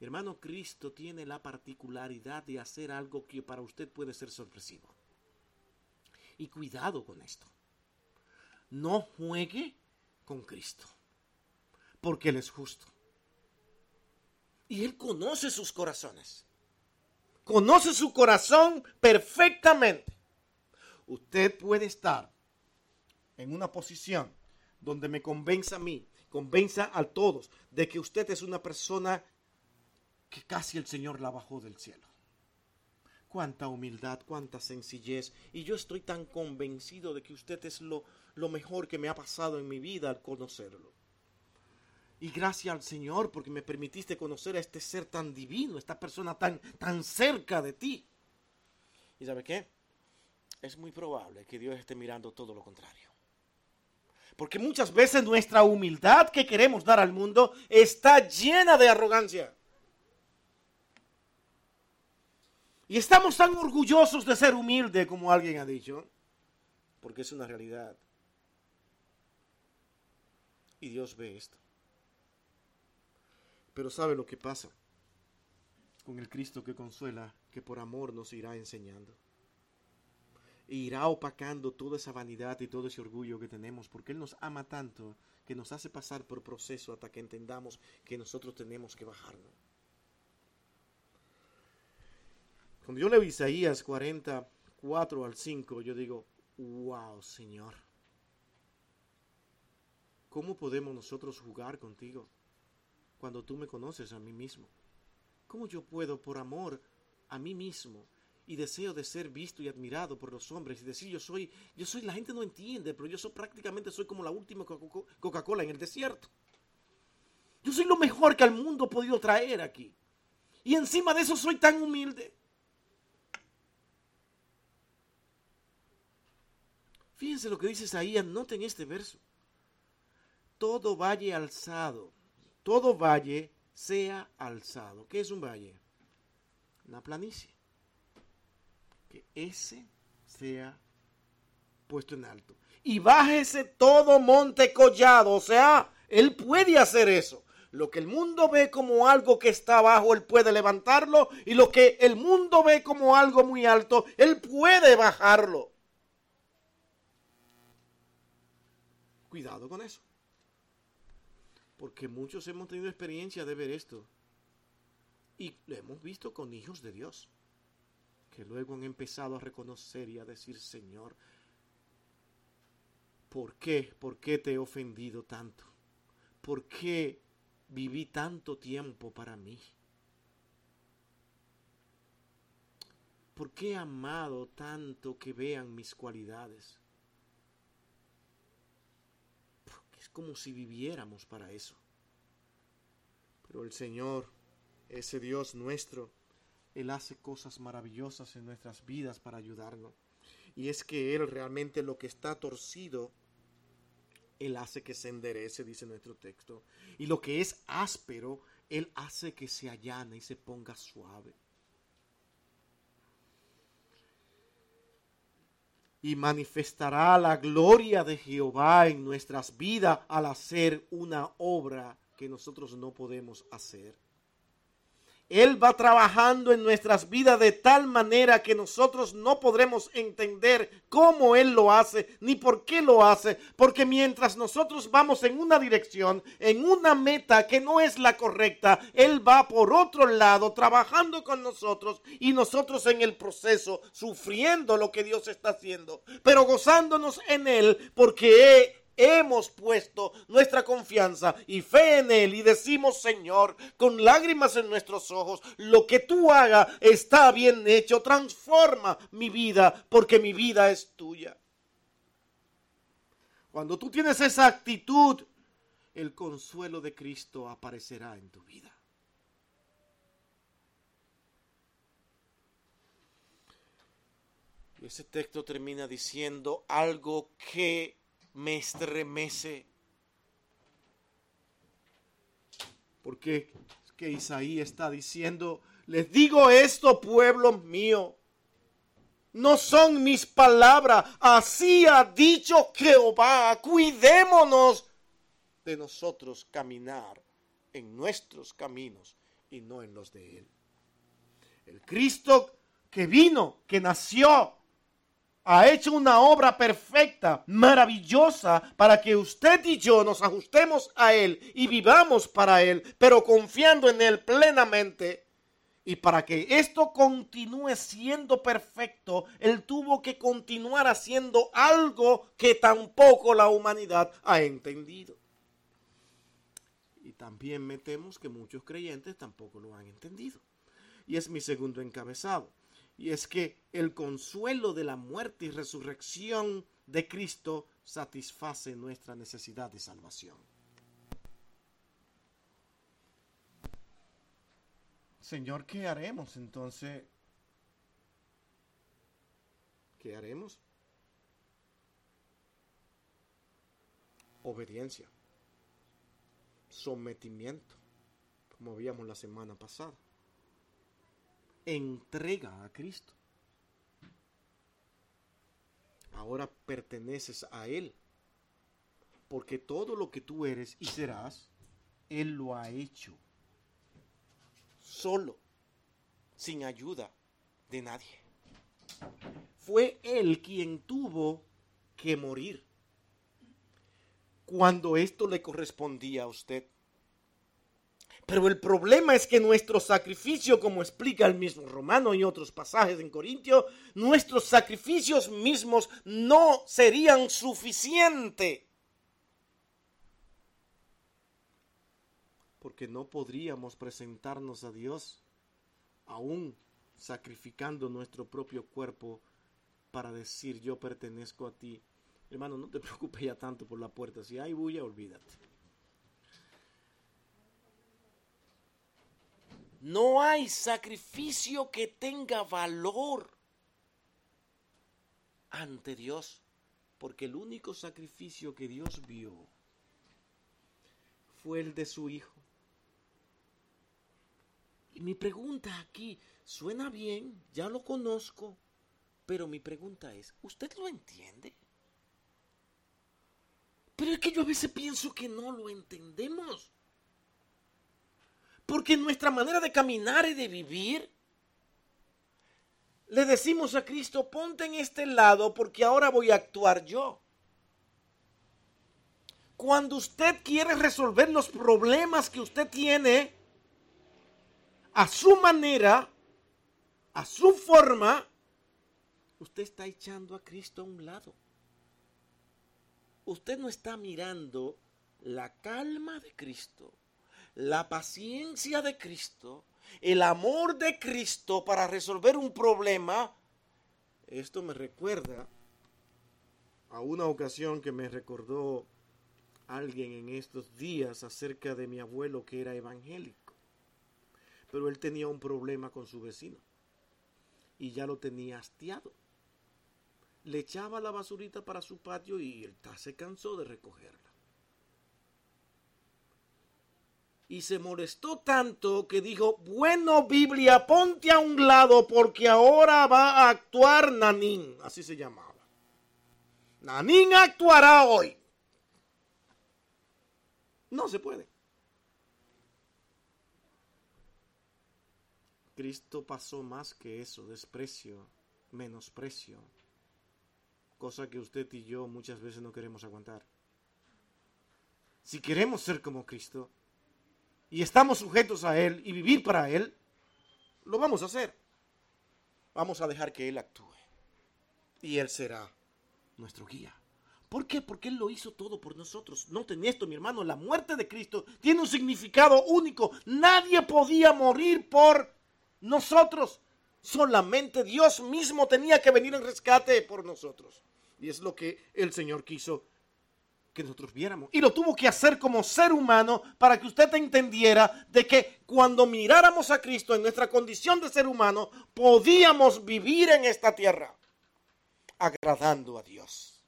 Hermano, Cristo tiene la particularidad de hacer algo que para usted puede ser sorpresivo. Y cuidado con esto. No juegue con Cristo, porque Él es justo. Y Él conoce sus corazones. Conoce su corazón perfectamente. Usted puede estar en una posición donde me convenza a mí, convenza a todos de que usted es una persona que casi el Señor la bajó del cielo. Cuánta humildad, cuánta sencillez. Y yo estoy tan convencido de que usted es lo, lo mejor que me ha pasado en mi vida al conocerlo. Y gracias al Señor porque me permitiste conocer a este ser tan divino, esta persona tan, tan cerca de ti. ¿Y sabe qué? Es muy probable que Dios esté mirando todo lo contrario. Porque muchas veces nuestra humildad que queremos dar al mundo está llena de arrogancia. Y estamos tan orgullosos de ser humildes como alguien ha dicho, porque es una realidad. Y Dios ve esto. Pero sabe lo que pasa con el Cristo que consuela, que por amor nos irá enseñando. Irá opacando toda esa vanidad y todo ese orgullo que tenemos, porque Él nos ama tanto que nos hace pasar por proceso hasta que entendamos que nosotros tenemos que bajarnos. Cuando yo leo Isaías 44 al 5, yo digo, wow, Señor, ¿cómo podemos nosotros jugar contigo cuando tú me conoces a mí mismo? ¿Cómo yo puedo, por amor a mí mismo y deseo de ser visto y admirado por los hombres y decir yo soy, yo soy, la gente no entiende, pero yo soy prácticamente soy como la última Coca-Cola en el desierto. Yo soy lo mejor que al mundo ha podido traer aquí. Y encima de eso soy tan humilde. Fíjense lo que dice Isaías, noten este verso. Todo valle alzado, todo valle sea alzado. ¿Qué es un valle? Una planicie. Que ese sea puesto en alto. Y bájese todo monte collado. O sea, él puede hacer eso. Lo que el mundo ve como algo que está abajo, él puede levantarlo. Y lo que el mundo ve como algo muy alto, él puede bajarlo. Cuidado con eso. Porque muchos hemos tenido experiencia de ver esto. Y lo hemos visto con hijos de Dios. Que luego han empezado a reconocer y a decir, Señor, ¿por qué? ¿Por qué te he ofendido tanto? ¿Por qué viví tanto tiempo para mí? ¿Por qué he amado tanto que vean mis cualidades? como si viviéramos para eso. Pero el Señor, ese Dios nuestro, Él hace cosas maravillosas en nuestras vidas para ayudarnos. Y es que Él realmente lo que está torcido, Él hace que se enderece, dice nuestro texto. Y lo que es áspero, Él hace que se allane y se ponga suave. y manifestará la gloria de Jehová en nuestras vidas al hacer una obra que nosotros no podemos hacer. Él va trabajando en nuestras vidas de tal manera que nosotros no podremos entender cómo Él lo hace ni por qué lo hace, porque mientras nosotros vamos en una dirección, en una meta que no es la correcta, Él va por otro lado trabajando con nosotros y nosotros en el proceso sufriendo lo que Dios está haciendo, pero gozándonos en Él porque hemos puesto nuestra confianza y fe en Él y decimos, Señor, con lágrimas en nuestros ojos, lo que tú hagas está bien hecho, transforma mi vida porque mi vida es tuya. Cuando tú tienes esa actitud, el consuelo de Cristo aparecerá en tu vida. Y ese texto termina diciendo algo que me estremece. Porque que Isaías está diciendo, les digo esto, pueblo mío. No son mis palabras. Así ha dicho Jehová. Cuidémonos de nosotros caminar en nuestros caminos y no en los de Él. El Cristo que vino, que nació, ha hecho una obra perfecta, maravillosa, para que usted y yo nos ajustemos a Él y vivamos para Él, pero confiando en Él plenamente. Y para que esto continúe siendo perfecto, Él tuvo que continuar haciendo algo que tampoco la humanidad ha entendido. Y también metemos que muchos creyentes tampoco lo han entendido. Y es mi segundo encabezado y es que el consuelo de la muerte y resurrección de Cristo satisface nuestra necesidad de salvación. Señor, ¿qué haremos entonces? ¿Qué haremos? Obediencia, sometimiento, como veíamos la semana pasada entrega a Cristo. Ahora perteneces a Él. Porque todo lo que tú eres y serás, Él lo ha hecho. Solo, sin ayuda de nadie. Fue Él quien tuvo que morir. Cuando esto le correspondía a usted. Pero el problema es que nuestro sacrificio, como explica el mismo Romano y otros pasajes en Corintio, nuestros sacrificios mismos no serían suficientes. Porque no podríamos presentarnos a Dios aún sacrificando nuestro propio cuerpo para decir yo pertenezco a ti. Hermano, no te preocupes ya tanto por la puerta. Si hay bulla, olvídate. No hay sacrificio que tenga valor ante Dios, porque el único sacrificio que Dios vio fue el de su Hijo. Y mi pregunta aquí suena bien, ya lo conozco, pero mi pregunta es, ¿usted lo entiende? Pero es que yo a veces pienso que no lo entendemos. Porque nuestra manera de caminar y de vivir, le decimos a Cristo, ponte en este lado porque ahora voy a actuar yo. Cuando usted quiere resolver los problemas que usted tiene a su manera, a su forma, usted está echando a Cristo a un lado. Usted no está mirando la calma de Cristo la paciencia de Cristo, el amor de Cristo para resolver un problema, esto me recuerda a una ocasión que me recordó alguien en estos días acerca de mi abuelo que era evangélico. Pero él tenía un problema con su vecino y ya lo tenía hastiado. Le echaba la basurita para su patio y él se cansó de recogerla. Y se molestó tanto que dijo, bueno Biblia, ponte a un lado porque ahora va a actuar Nanín, así se llamaba. Nanín actuará hoy. No se puede. Cristo pasó más que eso, desprecio, menosprecio, cosa que usted y yo muchas veces no queremos aguantar. Si queremos ser como Cristo, y estamos sujetos a Él y vivir para Él, lo vamos a hacer. Vamos a dejar que Él actúe. Y Él será nuestro guía. ¿Por qué? Porque Él lo hizo todo por nosotros. Noten esto, mi hermano, la muerte de Cristo tiene un significado único. Nadie podía morir por nosotros. Solamente Dios mismo tenía que venir en rescate por nosotros. Y es lo que el Señor quiso que nosotros viéramos. Y lo tuvo que hacer como ser humano para que usted entendiera de que cuando miráramos a Cristo en nuestra condición de ser humano, podíamos vivir en esta tierra agradando a Dios.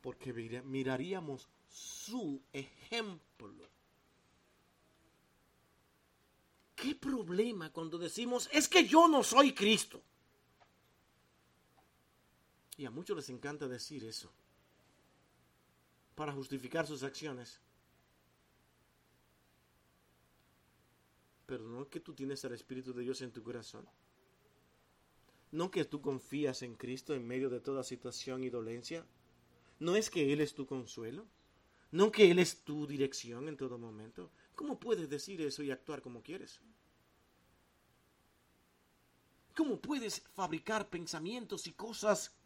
Porque miraríamos su ejemplo. ¿Qué problema cuando decimos, es que yo no soy Cristo? Y a muchos les encanta decir eso para justificar sus acciones. Pero no que tú tienes al Espíritu de Dios en tu corazón. No que tú confías en Cristo en medio de toda situación y dolencia. No es que Él es tu consuelo. No que Él es tu dirección en todo momento. ¿Cómo puedes decir eso y actuar como quieres? ¿Cómo puedes fabricar pensamientos y cosas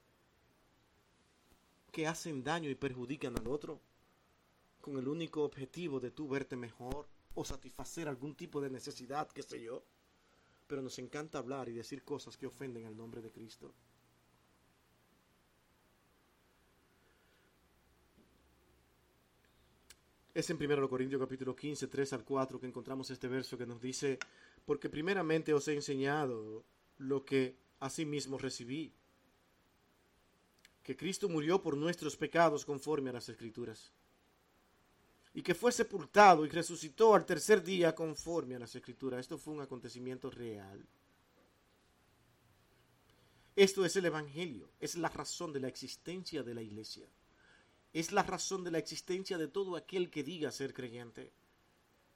que hacen daño y perjudican al otro con el único objetivo de tú verte mejor o satisfacer algún tipo de necesidad, qué sé yo? Pero nos encanta hablar y decir cosas que ofenden al nombre de Cristo. Es en 1 Corintios capítulo 15, 3 al 4 que encontramos este verso que nos dice, porque primeramente os he enseñado lo que asimismo recibí, que Cristo murió por nuestros pecados conforme a las Escrituras, y que fue sepultado y resucitó al tercer día conforme a las Escrituras. Esto fue un acontecimiento real. Esto es el Evangelio, es la razón de la existencia de la iglesia es la razón de la existencia de todo aquel que diga ser creyente.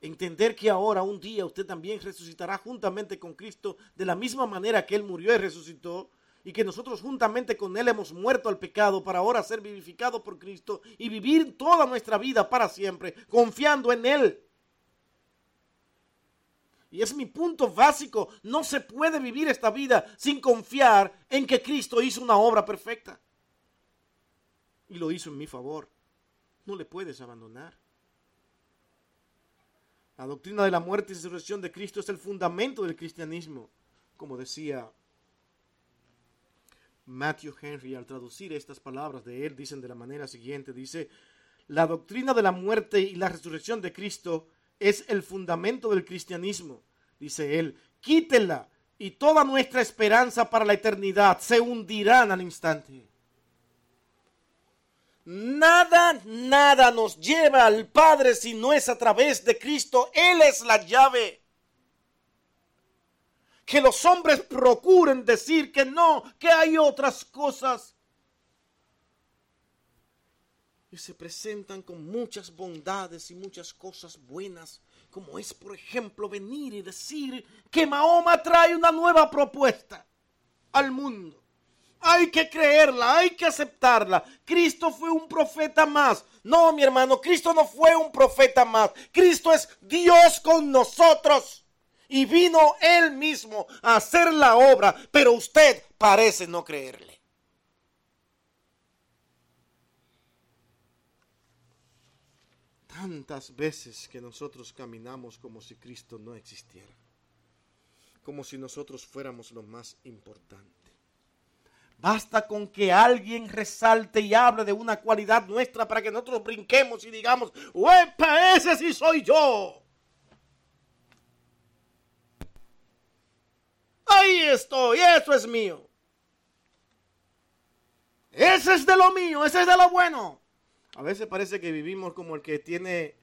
Entender que ahora, un día, usted también resucitará juntamente con Cristo de la misma manera que Él murió y resucitó, y que nosotros juntamente con Él hemos muerto al pecado para ahora ser vivificados por Cristo y vivir toda nuestra vida para siempre, confiando en Él. Y es mi punto básico, no se puede vivir esta vida sin confiar en que Cristo hizo una obra perfecta y lo hizo en mi favor. No le puedes abandonar. La doctrina de la muerte y resurrección de Cristo es el fundamento del cristianismo, como decía Matthew Henry al traducir estas palabras de él, dicen de la manera siguiente, dice, la doctrina de la muerte y la resurrección de Cristo es el fundamento del cristianismo, dice él, quítela y toda nuestra esperanza para la eternidad se hundirán al instante. Nada, nada nos lleva al Padre si no es a través de Cristo. Él es la llave. Que los hombres procuren decir que no, que hay otras cosas. Y se presentan con muchas bondades y muchas cosas buenas, como es, por ejemplo, venir y decir que Mahoma trae una nueva propuesta al mundo. Hay que creerla, hay que aceptarla. Cristo fue un profeta más. No, mi hermano, Cristo no fue un profeta más. Cristo es Dios con nosotros. Y vino Él mismo a hacer la obra, pero usted parece no creerle. Tantas veces que nosotros caminamos como si Cristo no existiera. Como si nosotros fuéramos lo más importante. Basta con que alguien resalte y hable de una cualidad nuestra para que nosotros brinquemos y digamos, ¡Uepa, ese sí soy yo! Ahí estoy, eso es mío. Ese es de lo mío, ese es de lo bueno. A veces parece que vivimos como el que tiene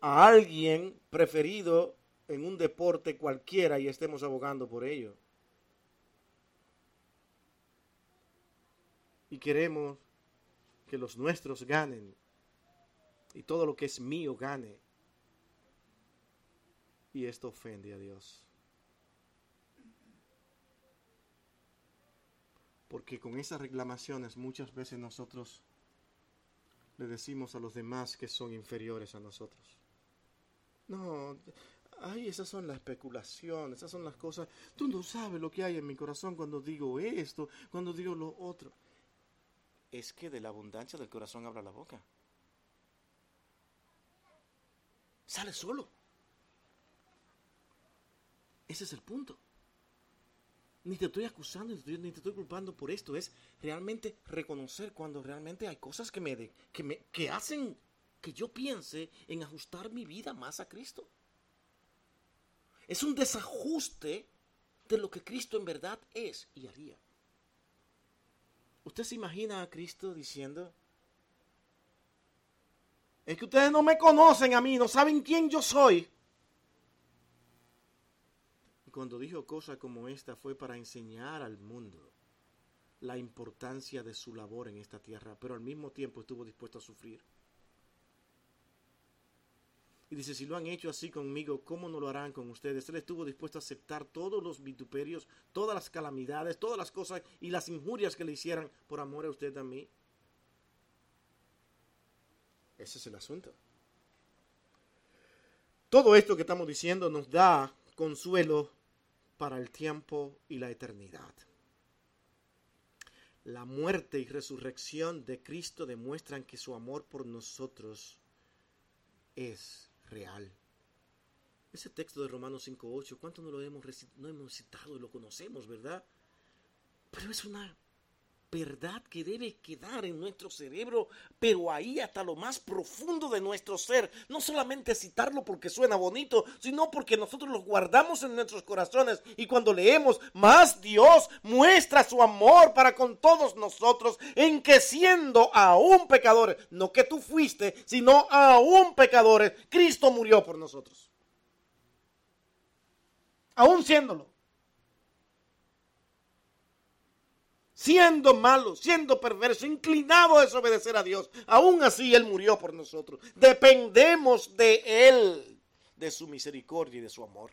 a alguien preferido en un deporte cualquiera y estemos abogando por ello. y queremos que los nuestros ganen y todo lo que es mío gane. Y esto ofende a Dios. Porque con esas reclamaciones muchas veces nosotros le decimos a los demás que son inferiores a nosotros. No, ay, esas son las especulaciones, esas son las cosas. Tú no sabes lo que hay en mi corazón cuando digo esto, cuando digo lo otro es que de la abundancia del corazón habla la boca. Sale solo. Ese es el punto. Ni te estoy acusando, ni te estoy, culpando por esto. Es realmente reconocer cuando realmente hay cosas que me, que me que hacen que yo piense en ajustar mi vida más a Cristo. Es un desajuste de lo que Cristo en verdad es y haría. ¿Usted se imagina a Cristo diciendo, es que ustedes no me conocen a mí, no saben quién yo soy? Y cuando dijo cosas como esta fue para enseñar al mundo la importancia de su labor en esta tierra, pero al mismo tiempo estuvo dispuesto a sufrir. Y dice, si lo han hecho así conmigo, ¿cómo no lo harán con ustedes? Él estuvo dispuesto a aceptar todos los vituperios, todas las calamidades, todas las cosas y las injurias que le hicieran por amor a usted a mí. Ese es el asunto. Todo esto que estamos diciendo nos da consuelo para el tiempo y la eternidad. La muerte y resurrección de Cristo demuestran que su amor por nosotros es real. Ese texto de Romanos 5.8, ¿cuánto no lo hemos, no hemos citado y lo conocemos, verdad? Pero es una verdad que debe quedar en nuestro cerebro, pero ahí hasta lo más profundo de nuestro ser. No solamente citarlo porque suena bonito, sino porque nosotros lo guardamos en nuestros corazones y cuando leemos, más Dios muestra su amor para con todos nosotros en que siendo aún pecadores, no que tú fuiste, sino aún pecadores, Cristo murió por nosotros. Aún siéndolo. Siendo malo, siendo perverso, inclinado a desobedecer a Dios. Aún así Él murió por nosotros. Dependemos de Él, de su misericordia y de su amor.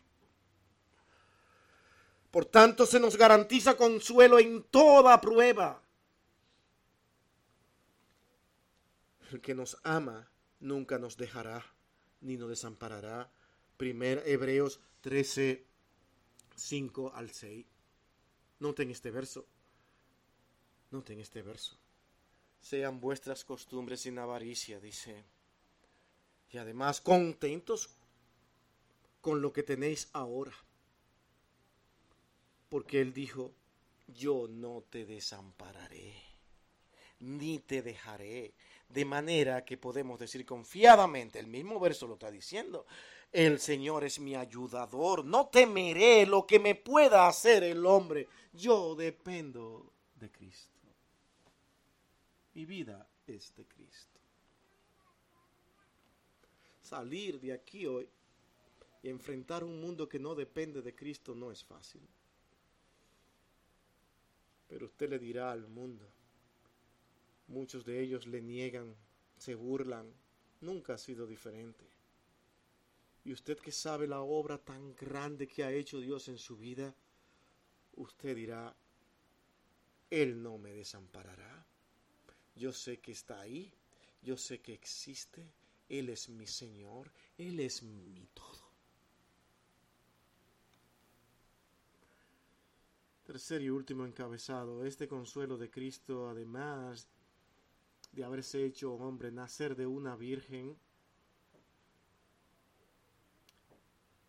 Por tanto, se nos garantiza consuelo en toda prueba. El que nos ama nunca nos dejará ni nos desamparará. Primer Hebreos 13, 5 al 6. Noten este verso. Noten este verso. Sean vuestras costumbres sin avaricia, dice. Y además contentos con lo que tenéis ahora. Porque Él dijo, yo no te desampararé, ni te dejaré. De manera que podemos decir confiadamente, el mismo verso lo está diciendo, el Señor es mi ayudador, no temeré lo que me pueda hacer el hombre, yo dependo de Cristo. Mi vida es de Cristo. Salir de aquí hoy y enfrentar un mundo que no depende de Cristo no es fácil. Pero usted le dirá al mundo, muchos de ellos le niegan, se burlan, nunca ha sido diferente. Y usted que sabe la obra tan grande que ha hecho Dios en su vida, usted dirá, Él no me desamparará. Yo sé que está ahí, yo sé que existe, Él es mi Señor, Él es mi todo. Tercer y último encabezado, este consuelo de Cristo, además de haberse hecho hombre, nacer de una virgen,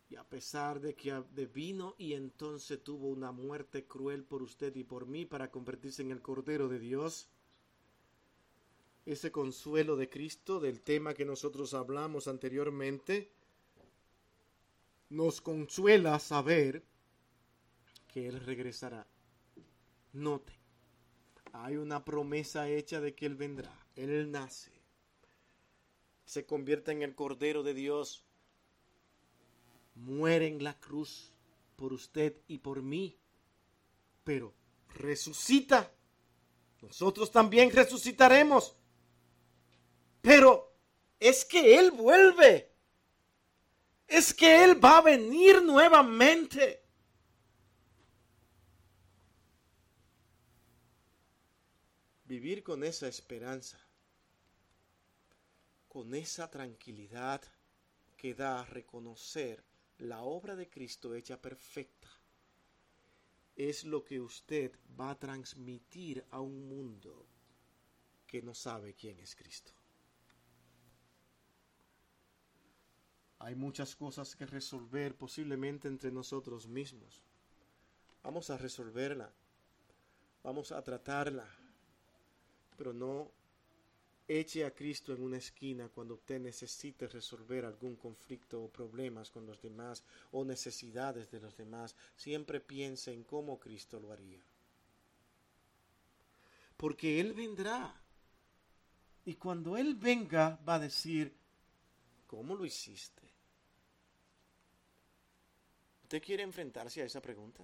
y a pesar de que vino y entonces tuvo una muerte cruel por usted y por mí para convertirse en el Cordero de Dios, ese consuelo de Cristo del tema que nosotros hablamos anteriormente, nos consuela saber que Él regresará. Note, hay una promesa hecha de que Él vendrá. Él nace, se convierte en el Cordero de Dios, muere en la cruz por usted y por mí, pero resucita. Nosotros también resucitaremos. Pero es que Él vuelve. Es que Él va a venir nuevamente. Vivir con esa esperanza, con esa tranquilidad que da a reconocer la obra de Cristo hecha perfecta, es lo que usted va a transmitir a un mundo que no sabe quién es Cristo. Hay muchas cosas que resolver posiblemente entre nosotros mismos. Vamos a resolverla. Vamos a tratarla. Pero no eche a Cristo en una esquina cuando usted necesite resolver algún conflicto o problemas con los demás o necesidades de los demás. Siempre piense en cómo Cristo lo haría. Porque Él vendrá. Y cuando Él venga va a decir, ¿cómo lo hiciste? ¿Usted quiere enfrentarse a esa pregunta?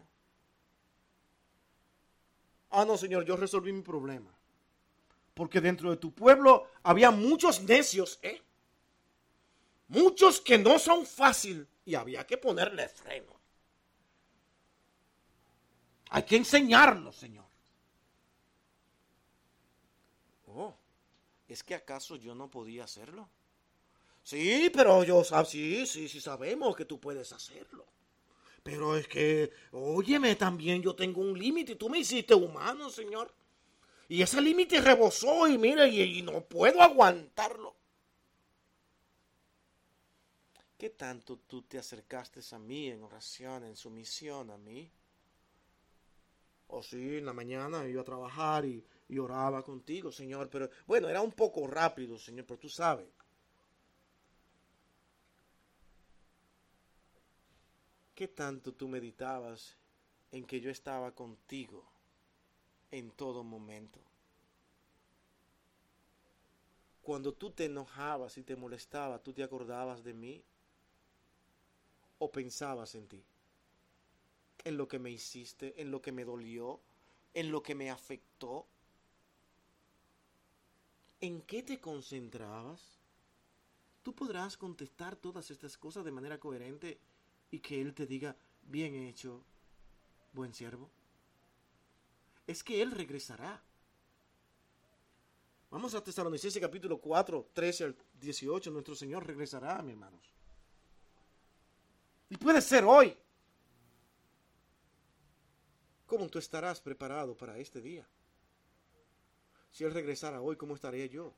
Ah, no, Señor, yo resolví mi problema. Porque dentro de tu pueblo había muchos necios, ¿eh? muchos que no son fácil y había que ponerle freno. Hay que enseñarlo, Señor. Oh, ¿es que acaso yo no podía hacerlo? Sí, pero yo, sí, sí, sí sabemos que tú puedes hacerlo. Pero es que, óyeme, también yo tengo un límite. Tú me hiciste humano, Señor. Y ese límite rebosó y mira, y, no puedo aguantarlo. ¿Qué tanto tú te acercaste a mí en oración, en sumisión a mí? O oh, sí, en la mañana iba a trabajar y, y oraba contigo, Señor. Pero bueno, era un poco rápido, Señor, pero tú sabes. ¿Qué tanto tú meditabas en que yo estaba contigo en todo momento? Cuando tú te enojabas y te molestabas, ¿tú te acordabas de mí? ¿O pensabas en ti? En lo que me hiciste, en lo que me dolió, en lo que me afectó. ¿En qué te concentrabas? Tú podrás contestar todas estas cosas de manera coherente y que Él te diga, bien hecho, buen siervo? Es que Él regresará. Vamos a Tesalonicenses capítulo 4, 13 al 18. Nuestro Señor regresará, mis hermanos. Y puede ser hoy. ¿Cómo tú estarás preparado para este día? Si Él regresara hoy, ¿cómo estaría yo?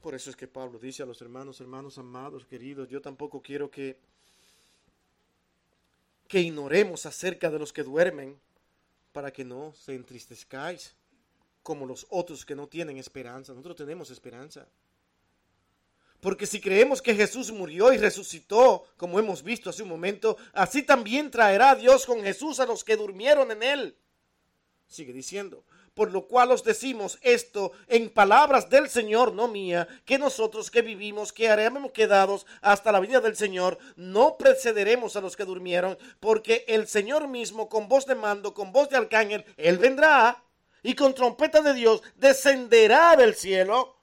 Por eso es que Pablo dice a los hermanos, hermanos amados, queridos, yo tampoco quiero que, que ignoremos acerca de los que duermen para que no se entristezcáis como los otros que no tienen esperanza. Nosotros tenemos esperanza. Porque si creemos que Jesús murió y resucitó, como hemos visto hace un momento, así también traerá Dios con Jesús a los que durmieron en él. Sigue diciendo, por lo cual os decimos esto en palabras del Señor, no mía, que nosotros que vivimos, que haremos quedados hasta la venida del Señor, no precederemos a los que durmieron, porque el Señor mismo, con voz de mando, con voz de arcángel, Él vendrá y con trompeta de Dios descenderá del cielo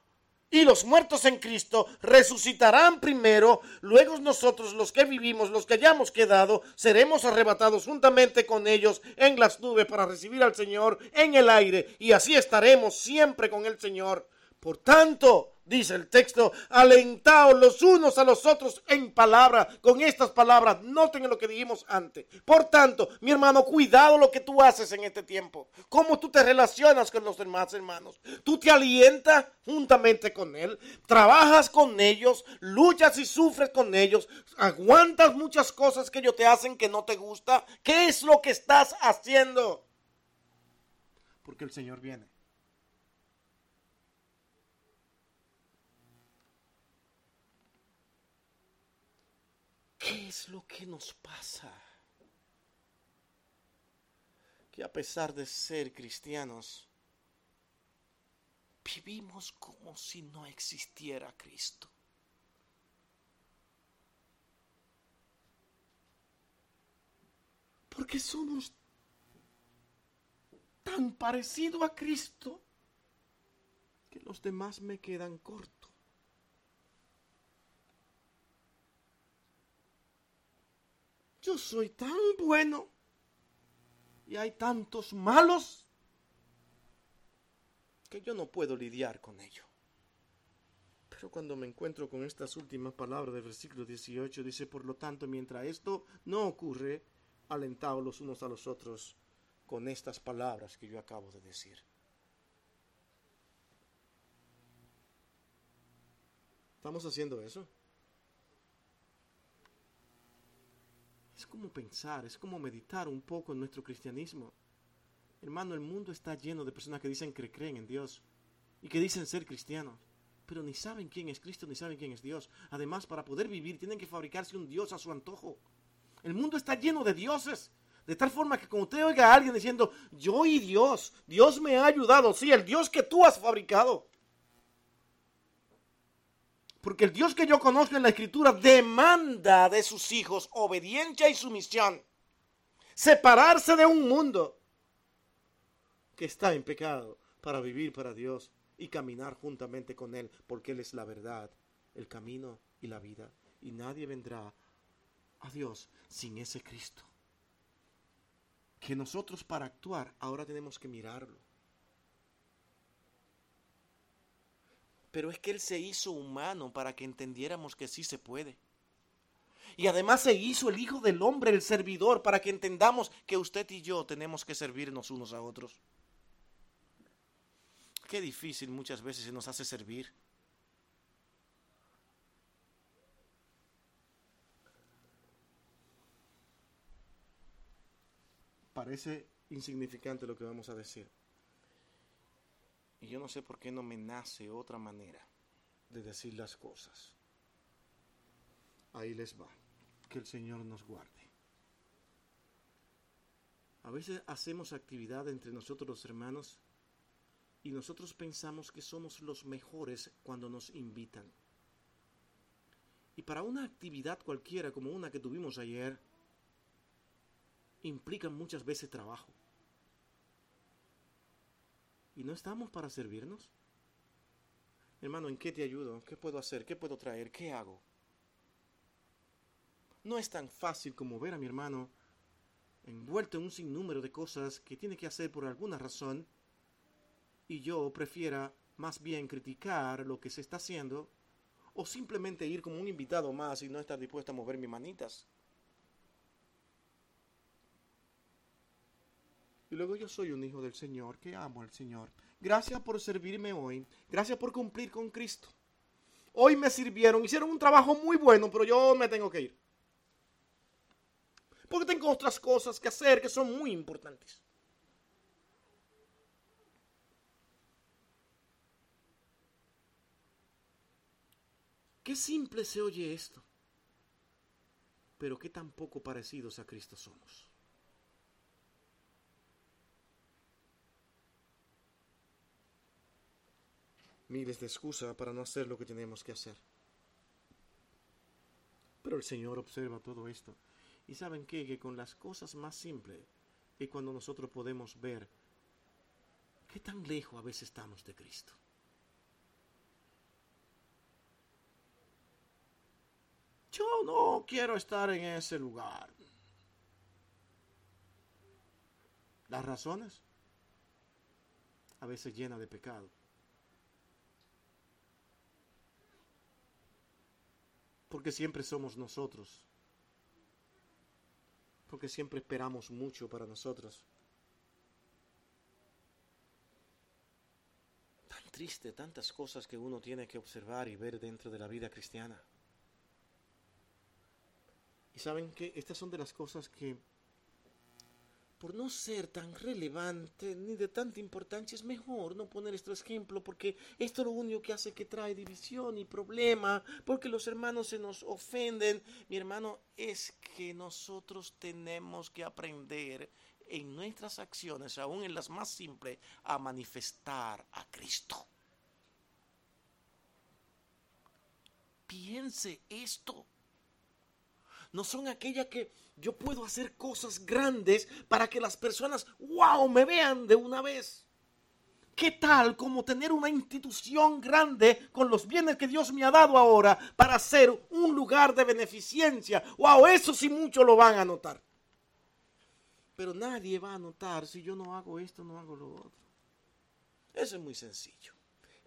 y los muertos en Cristo resucitarán primero, luego nosotros los que vivimos, los que hayamos quedado, seremos arrebatados juntamente con ellos en las nubes para recibir al Señor en el aire y así estaremos siempre con el Señor. Por tanto, dice el texto, alentaos los unos a los otros en palabra. Con estas palabras, noten lo que dijimos antes. Por tanto, mi hermano, cuidado lo que tú haces en este tiempo. Cómo tú te relacionas con los demás hermanos. Tú te alientas juntamente con él, trabajas con ellos, luchas y sufres con ellos, aguantas muchas cosas que ellos te hacen que no te gusta. ¿Qué es lo que estás haciendo? Porque el Señor viene. ¿Qué es lo que nos pasa? Que a pesar de ser cristianos, vivimos como si no existiera Cristo. Porque somos tan parecidos a Cristo que los demás me quedan cortos. Yo soy tan bueno y hay tantos malos que yo no puedo lidiar con ello. Pero cuando me encuentro con estas últimas palabras del versículo 18, dice, por lo tanto, mientras esto no ocurre, alentaos los unos a los otros con estas palabras que yo acabo de decir. ¿Estamos haciendo eso? Como pensar, es como meditar un poco en nuestro cristianismo. Hermano, el mundo está lleno de personas que dicen que creen en Dios y que dicen ser cristianos, pero ni saben quién es Cristo ni saben quién es Dios. Además, para poder vivir tienen que fabricarse un Dios a su antojo. El mundo está lleno de dioses. De tal forma que como usted oiga a alguien diciendo, yo y Dios, Dios me ha ayudado, sí, el Dios que tú has fabricado. Porque el Dios que yo conozco en la escritura demanda de sus hijos obediencia y sumisión. Separarse de un mundo que está en pecado para vivir para Dios y caminar juntamente con Él, porque Él es la verdad, el camino y la vida. Y nadie vendrá a Dios sin ese Cristo. Que nosotros para actuar ahora tenemos que mirarlo. Pero es que Él se hizo humano para que entendiéramos que sí se puede. Y además se hizo el Hijo del Hombre, el servidor, para que entendamos que usted y yo tenemos que servirnos unos a otros. Qué difícil muchas veces se nos hace servir. Parece insignificante lo que vamos a decir. Y yo no sé por qué no me nace otra manera de decir las cosas. Ahí les va. Que el Señor nos guarde. A veces hacemos actividad entre nosotros los hermanos y nosotros pensamos que somos los mejores cuando nos invitan. Y para una actividad cualquiera como una que tuvimos ayer, implican muchas veces trabajo. ¿Y no estamos para servirnos? Hermano, ¿en qué te ayudo? ¿Qué puedo hacer? ¿Qué puedo traer? ¿Qué hago? No es tan fácil como ver a mi hermano envuelto en un sinnúmero de cosas que tiene que hacer por alguna razón y yo prefiera más bien criticar lo que se está haciendo o simplemente ir como un invitado más y no estar dispuesto a mover mis manitas. Y luego yo soy un hijo del Señor, que amo al Señor. Gracias por servirme hoy. Gracias por cumplir con Cristo. Hoy me sirvieron, hicieron un trabajo muy bueno, pero yo me tengo que ir. Porque tengo otras cosas que hacer que son muy importantes. Qué simple se oye esto, pero qué tan poco parecidos a Cristo somos. Miles de excusas para no hacer lo que tenemos que hacer. Pero el Señor observa todo esto. Y saben qué? Que con las cosas más simples es cuando nosotros podemos ver qué tan lejos a veces estamos de Cristo. Yo no quiero estar en ese lugar. Las razones a veces llenas de pecado. Porque siempre somos nosotros. Porque siempre esperamos mucho para nosotros. Tan triste, tantas cosas que uno tiene que observar y ver dentro de la vida cristiana. Y saben que estas son de las cosas que, por no ser tan relevante ni de tanta importancia, es mejor no poner este ejemplo, porque esto es lo único que hace que trae división y problema, porque los hermanos se nos ofenden. Mi hermano, es que nosotros tenemos que aprender en nuestras acciones, aún en las más simples, a manifestar a Cristo. Piense esto no son aquellas que yo puedo hacer cosas grandes para que las personas, wow, me vean de una vez. ¿Qué tal como tener una institución grande con los bienes que Dios me ha dado ahora para ser un lugar de beneficencia? Wow, eso sí muchos lo van a notar. Pero nadie va a notar si yo no hago esto, no hago lo otro. Eso es muy sencillo.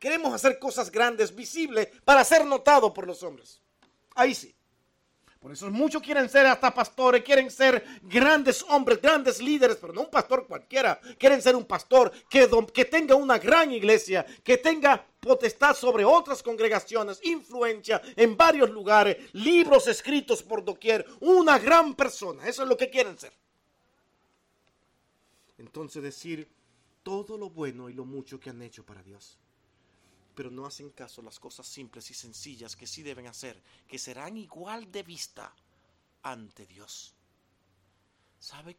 Queremos hacer cosas grandes, visibles, para ser notado por los hombres. Ahí sí. Por eso muchos quieren ser hasta pastores, quieren ser grandes hombres, grandes líderes, pero no un pastor cualquiera. Quieren ser un pastor que, que tenga una gran iglesia, que tenga potestad sobre otras congregaciones, influencia en varios lugares, libros escritos por doquier, una gran persona. Eso es lo que quieren ser. Entonces decir todo lo bueno y lo mucho que han hecho para Dios pero no hacen caso las cosas simples y sencillas que sí deben hacer, que serán igual de vista ante Dios. ¿Sabe?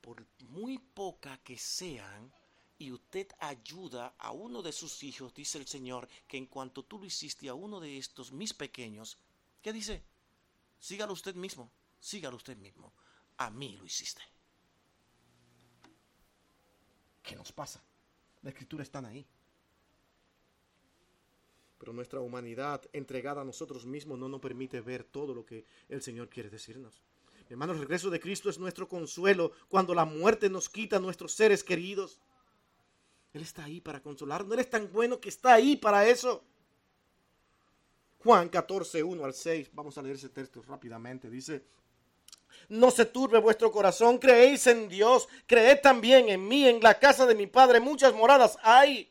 Por muy poca que sean, y usted ayuda a uno de sus hijos, dice el Señor, que en cuanto tú lo hiciste a uno de estos, mis pequeños, ¿qué dice? Sígalo usted mismo, sígalo usted mismo. A mí lo hiciste. ¿Qué nos pasa? La escritura está ahí. Pero nuestra humanidad entregada a nosotros mismos no nos permite ver todo lo que el Señor quiere decirnos. Mi hermano, el regreso de Cristo es nuestro consuelo cuando la muerte nos quita a nuestros seres queridos. Él está ahí para consolarnos. Él es tan bueno que está ahí para eso. Juan 14, 1 al 6. Vamos a leer ese texto rápidamente. Dice, no se turbe vuestro corazón, creéis en Dios, creed también en mí, en la casa de mi Padre muchas moradas hay.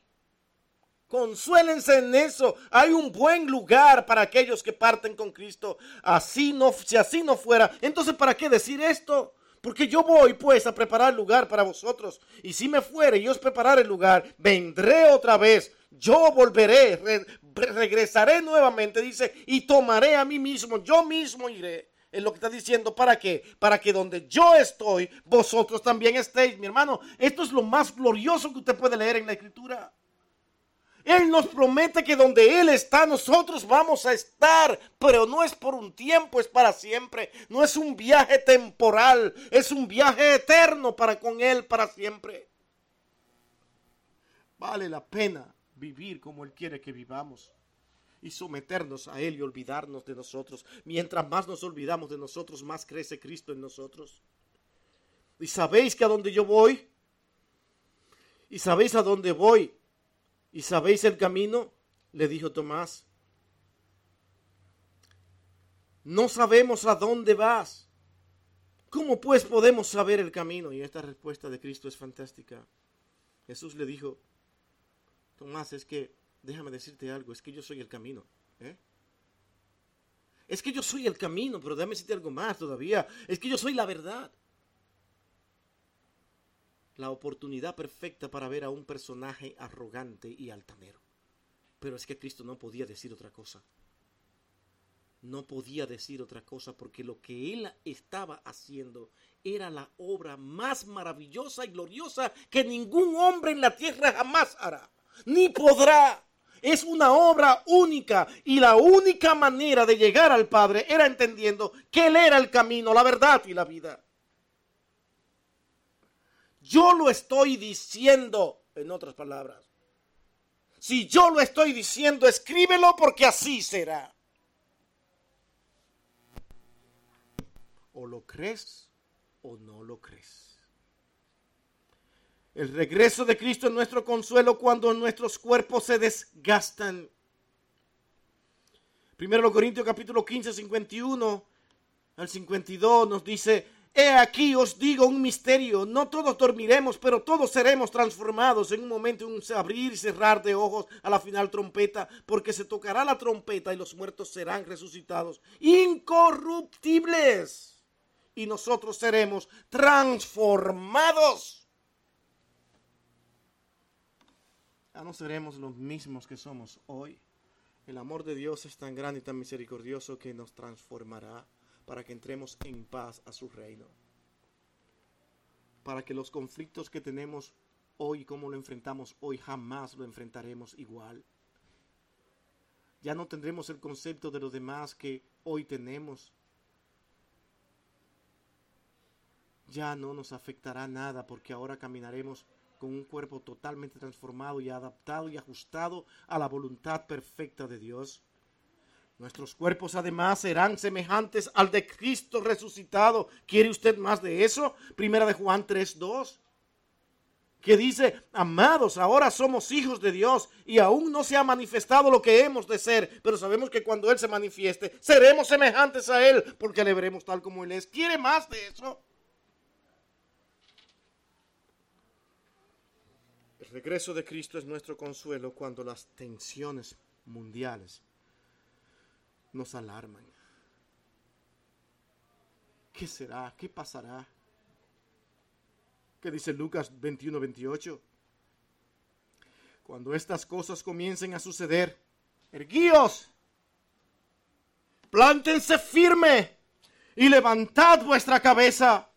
Consuélense en eso. Hay un buen lugar para aquellos que parten con Cristo. Así no, si así no fuera, entonces ¿para qué decir esto? Porque yo voy pues a preparar lugar para vosotros. Y si me fuere y os preparar el lugar, vendré otra vez. Yo volveré, regresaré nuevamente, dice, y tomaré a mí mismo, yo mismo iré. Es lo que está diciendo, ¿para qué? Para que donde yo estoy, vosotros también estéis, mi hermano. Esto es lo más glorioso que usted puede leer en la escritura. Él nos promete que donde Él está, nosotros vamos a estar, pero no es por un tiempo, es para siempre. No es un viaje temporal, es un viaje eterno para con Él para siempre. Vale la pena vivir como Él quiere que vivamos y someternos a Él y olvidarnos de nosotros. Mientras más nos olvidamos de nosotros, más crece Cristo en nosotros. ¿Y sabéis que a dónde yo voy? ¿Y sabéis a dónde voy? ¿Y sabéis el camino? Le dijo Tomás. No sabemos a dónde vas. ¿Cómo pues podemos saber el camino? Y esta respuesta de Cristo es fantástica. Jesús le dijo, Tomás, es que, déjame decirte algo, es que yo soy el camino. ¿eh? Es que yo soy el camino, pero déjame decirte algo más todavía. Es que yo soy la verdad la oportunidad perfecta para ver a un personaje arrogante y altanero. Pero es que Cristo no podía decir otra cosa. No podía decir otra cosa porque lo que él estaba haciendo era la obra más maravillosa y gloriosa que ningún hombre en la tierra jamás hará, ni podrá. Es una obra única y la única manera de llegar al Padre era entendiendo que Él era el camino, la verdad y la vida. Yo lo estoy diciendo, en otras palabras. Si yo lo estoy diciendo, escríbelo porque así será. O lo crees o no lo crees. El regreso de Cristo es nuestro consuelo cuando nuestros cuerpos se desgastan. Primero Corintios capítulo 15, 51 al 52 nos dice, He aquí os digo un misterio, no todos dormiremos, pero todos seremos transformados. En un momento, en un abrir y cerrar de ojos a la final trompeta, porque se tocará la trompeta y los muertos serán resucitados, incorruptibles, y nosotros seremos transformados. Ya no seremos los mismos que somos hoy. El amor de Dios es tan grande y tan misericordioso que nos transformará para que entremos en paz a su reino. Para que los conflictos que tenemos hoy, como lo enfrentamos hoy, jamás lo enfrentaremos igual. Ya no tendremos el concepto de los demás que hoy tenemos. Ya no nos afectará nada porque ahora caminaremos con un cuerpo totalmente transformado y adaptado y ajustado a la voluntad perfecta de Dios. Nuestros cuerpos además serán semejantes al de Cristo resucitado. ¿Quiere usted más de eso? Primera de Juan 3:2. Que dice, amados, ahora somos hijos de Dios y aún no se ha manifestado lo que hemos de ser, pero sabemos que cuando Él se manifieste, seremos semejantes a Él, porque le veremos tal como Él es. ¿Quiere más de eso? El regreso de Cristo es nuestro consuelo cuando las tensiones mundiales nos alarman. ¿Qué será? ¿Qué pasará? ¿Qué dice Lucas 21, 28? Cuando estas cosas comiencen a suceder, erguíos, plántense firme y levantad vuestra cabeza,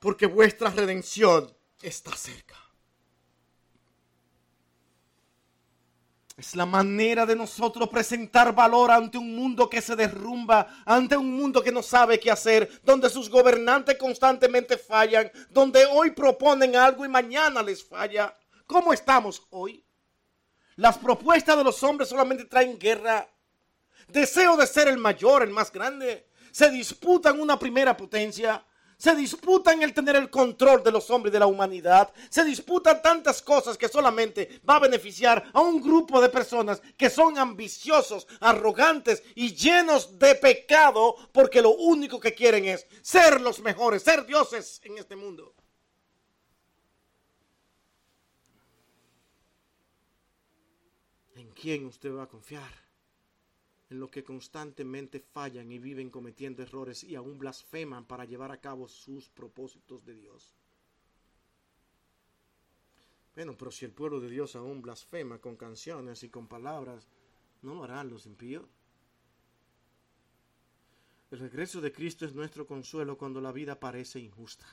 porque vuestra redención está cerca. Es la manera de nosotros presentar valor ante un mundo que se derrumba, ante un mundo que no sabe qué hacer, donde sus gobernantes constantemente fallan, donde hoy proponen algo y mañana les falla. ¿Cómo estamos hoy? Las propuestas de los hombres solamente traen guerra. Deseo de ser el mayor, el más grande. Se disputan una primera potencia. Se disputan el tener el control de los hombres de la humanidad. Se disputan tantas cosas que solamente va a beneficiar a un grupo de personas que son ambiciosos, arrogantes y llenos de pecado porque lo único que quieren es ser los mejores, ser dioses en este mundo. ¿En quién usted va a confiar? En los que constantemente fallan y viven cometiendo errores y aún blasfeman para llevar a cabo sus propósitos de Dios. Bueno, pero si el pueblo de Dios aún blasfema con canciones y con palabras, ¿no lo harán los impíos? El regreso de Cristo es nuestro consuelo cuando la vida parece injusta.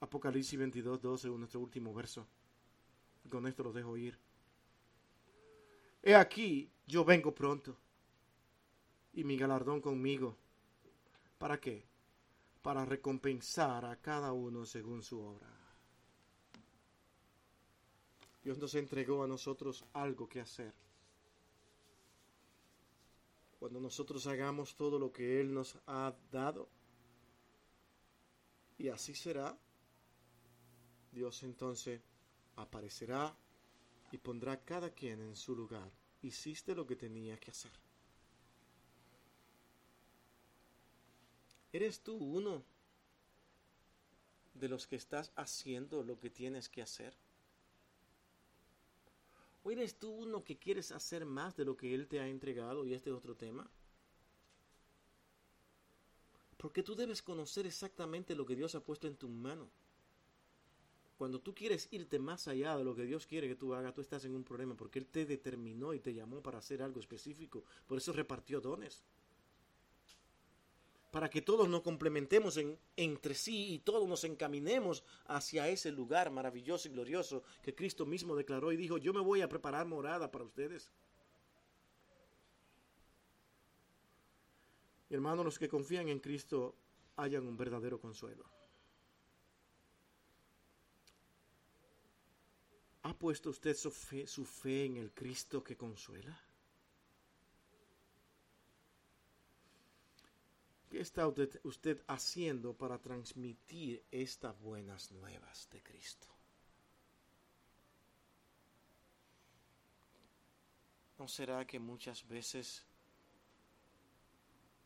Apocalipsis 22, 12, nuestro último verso. con esto lo dejo ir. He aquí, yo vengo pronto, y mi galardón conmigo. ¿Para qué? Para recompensar a cada uno según su obra. Dios nos entregó a nosotros algo que hacer. Cuando nosotros hagamos todo lo que Él nos ha dado, y así será, Dios entonces aparecerá y pondrá cada quien en su lugar. Hiciste lo que tenía que hacer. ¿Eres tú uno de los que estás haciendo lo que tienes que hacer? ¿O eres tú uno que quieres hacer más de lo que Él te ha entregado? Y este es otro tema. Porque tú debes conocer exactamente lo que Dios ha puesto en tu mano. Cuando tú quieres irte más allá de lo que Dios quiere que tú hagas, tú estás en un problema porque Él te determinó y te llamó para hacer algo específico. Por eso repartió dones. Para que todos nos complementemos en, entre sí y todos nos encaminemos hacia ese lugar maravilloso y glorioso que Cristo mismo declaró y dijo, yo me voy a preparar morada para ustedes. Hermanos, los que confían en Cristo hayan un verdadero consuelo. ¿Ha puesto usted su fe, en el Cristo que consuela? ¿Qué está usted, usted, haciendo para transmitir estas buenas nuevas de Cristo? ¿No será que muchas veces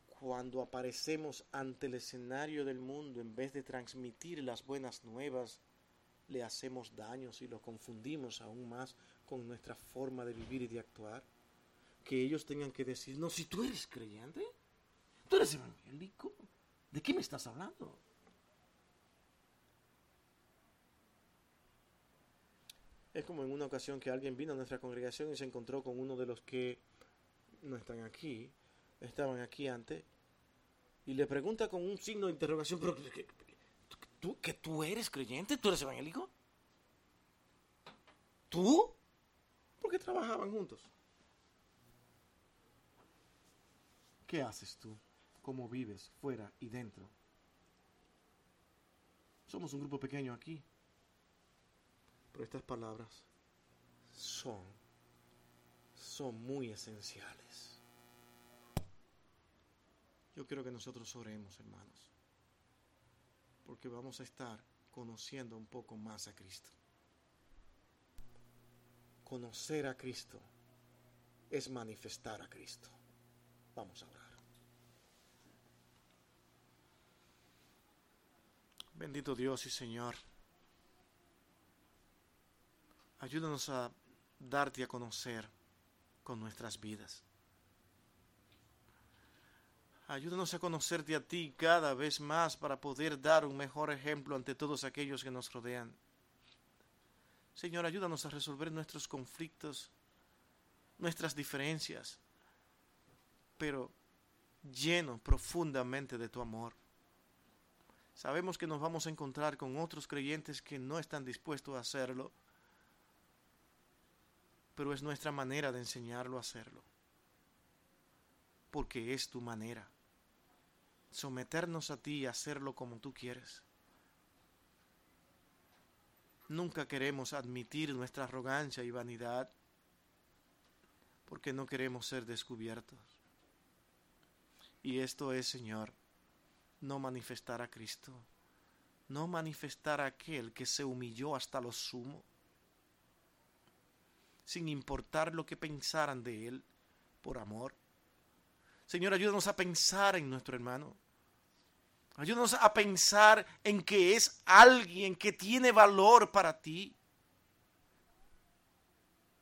cuando aparecemos ante el escenario del mundo, en vez de transmitir las buenas nuevas, le hacemos daños y lo confundimos aún más con nuestra forma de vivir y de actuar. Que ellos tengan que decir, no, si tú eres creyente, tú eres evangélico, ¿de qué me estás hablando? Es como en una ocasión que alguien vino a nuestra congregación y se encontró con uno de los que no están aquí, estaban aquí antes, y le pregunta con un signo de interrogación, pero ¿Tú, ¿Que tú eres creyente? ¿Tú eres evangélico? ¿Tú? ¿Por qué trabajaban juntos? ¿Qué haces tú? ¿Cómo vives fuera y dentro? Somos un grupo pequeño aquí. Pero estas palabras son, son muy esenciales. Yo quiero que nosotros oremos, hermanos porque vamos a estar conociendo un poco más a Cristo. Conocer a Cristo es manifestar a Cristo. Vamos a orar. Bendito Dios y Señor, ayúdanos a darte a conocer con nuestras vidas. Ayúdanos a conocerte a ti cada vez más para poder dar un mejor ejemplo ante todos aquellos que nos rodean. Señor, ayúdanos a resolver nuestros conflictos, nuestras diferencias, pero lleno profundamente de tu amor. Sabemos que nos vamos a encontrar con otros creyentes que no están dispuestos a hacerlo, pero es nuestra manera de enseñarlo a hacerlo, porque es tu manera someternos a ti y hacerlo como tú quieres. Nunca queremos admitir nuestra arrogancia y vanidad porque no queremos ser descubiertos. Y esto es, Señor, no manifestar a Cristo, no manifestar a aquel que se humilló hasta lo sumo, sin importar lo que pensaran de Él, por amor. Señor, ayúdanos a pensar en nuestro hermano. Ayúdanos a pensar en que es alguien que tiene valor para ti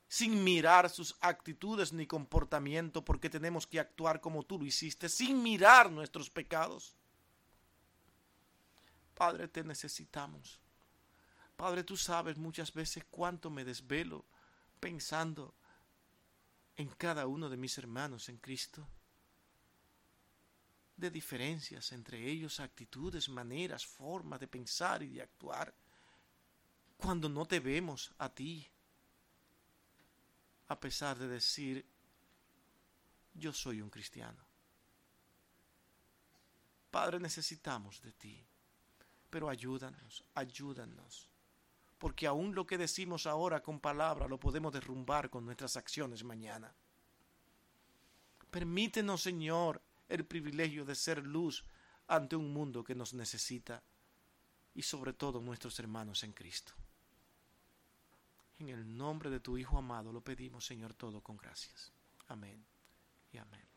sin mirar sus actitudes ni comportamiento, porque tenemos que actuar como tú lo hiciste, sin mirar nuestros pecados. Padre, te necesitamos. Padre, tú sabes muchas veces cuánto me desvelo pensando en cada uno de mis hermanos en Cristo, de diferencias entre ellos, actitudes, maneras, formas de pensar y de actuar, cuando no te vemos a ti a pesar de decir, yo soy un cristiano. Padre, necesitamos de ti, pero ayúdanos, ayúdanos, porque aún lo que decimos ahora con palabras lo podemos derrumbar con nuestras acciones mañana. Permítenos, Señor, el privilegio de ser luz ante un mundo que nos necesita y sobre todo nuestros hermanos en Cristo. En el nombre de tu Hijo amado lo pedimos, Señor, todo con gracias. Amén y amén.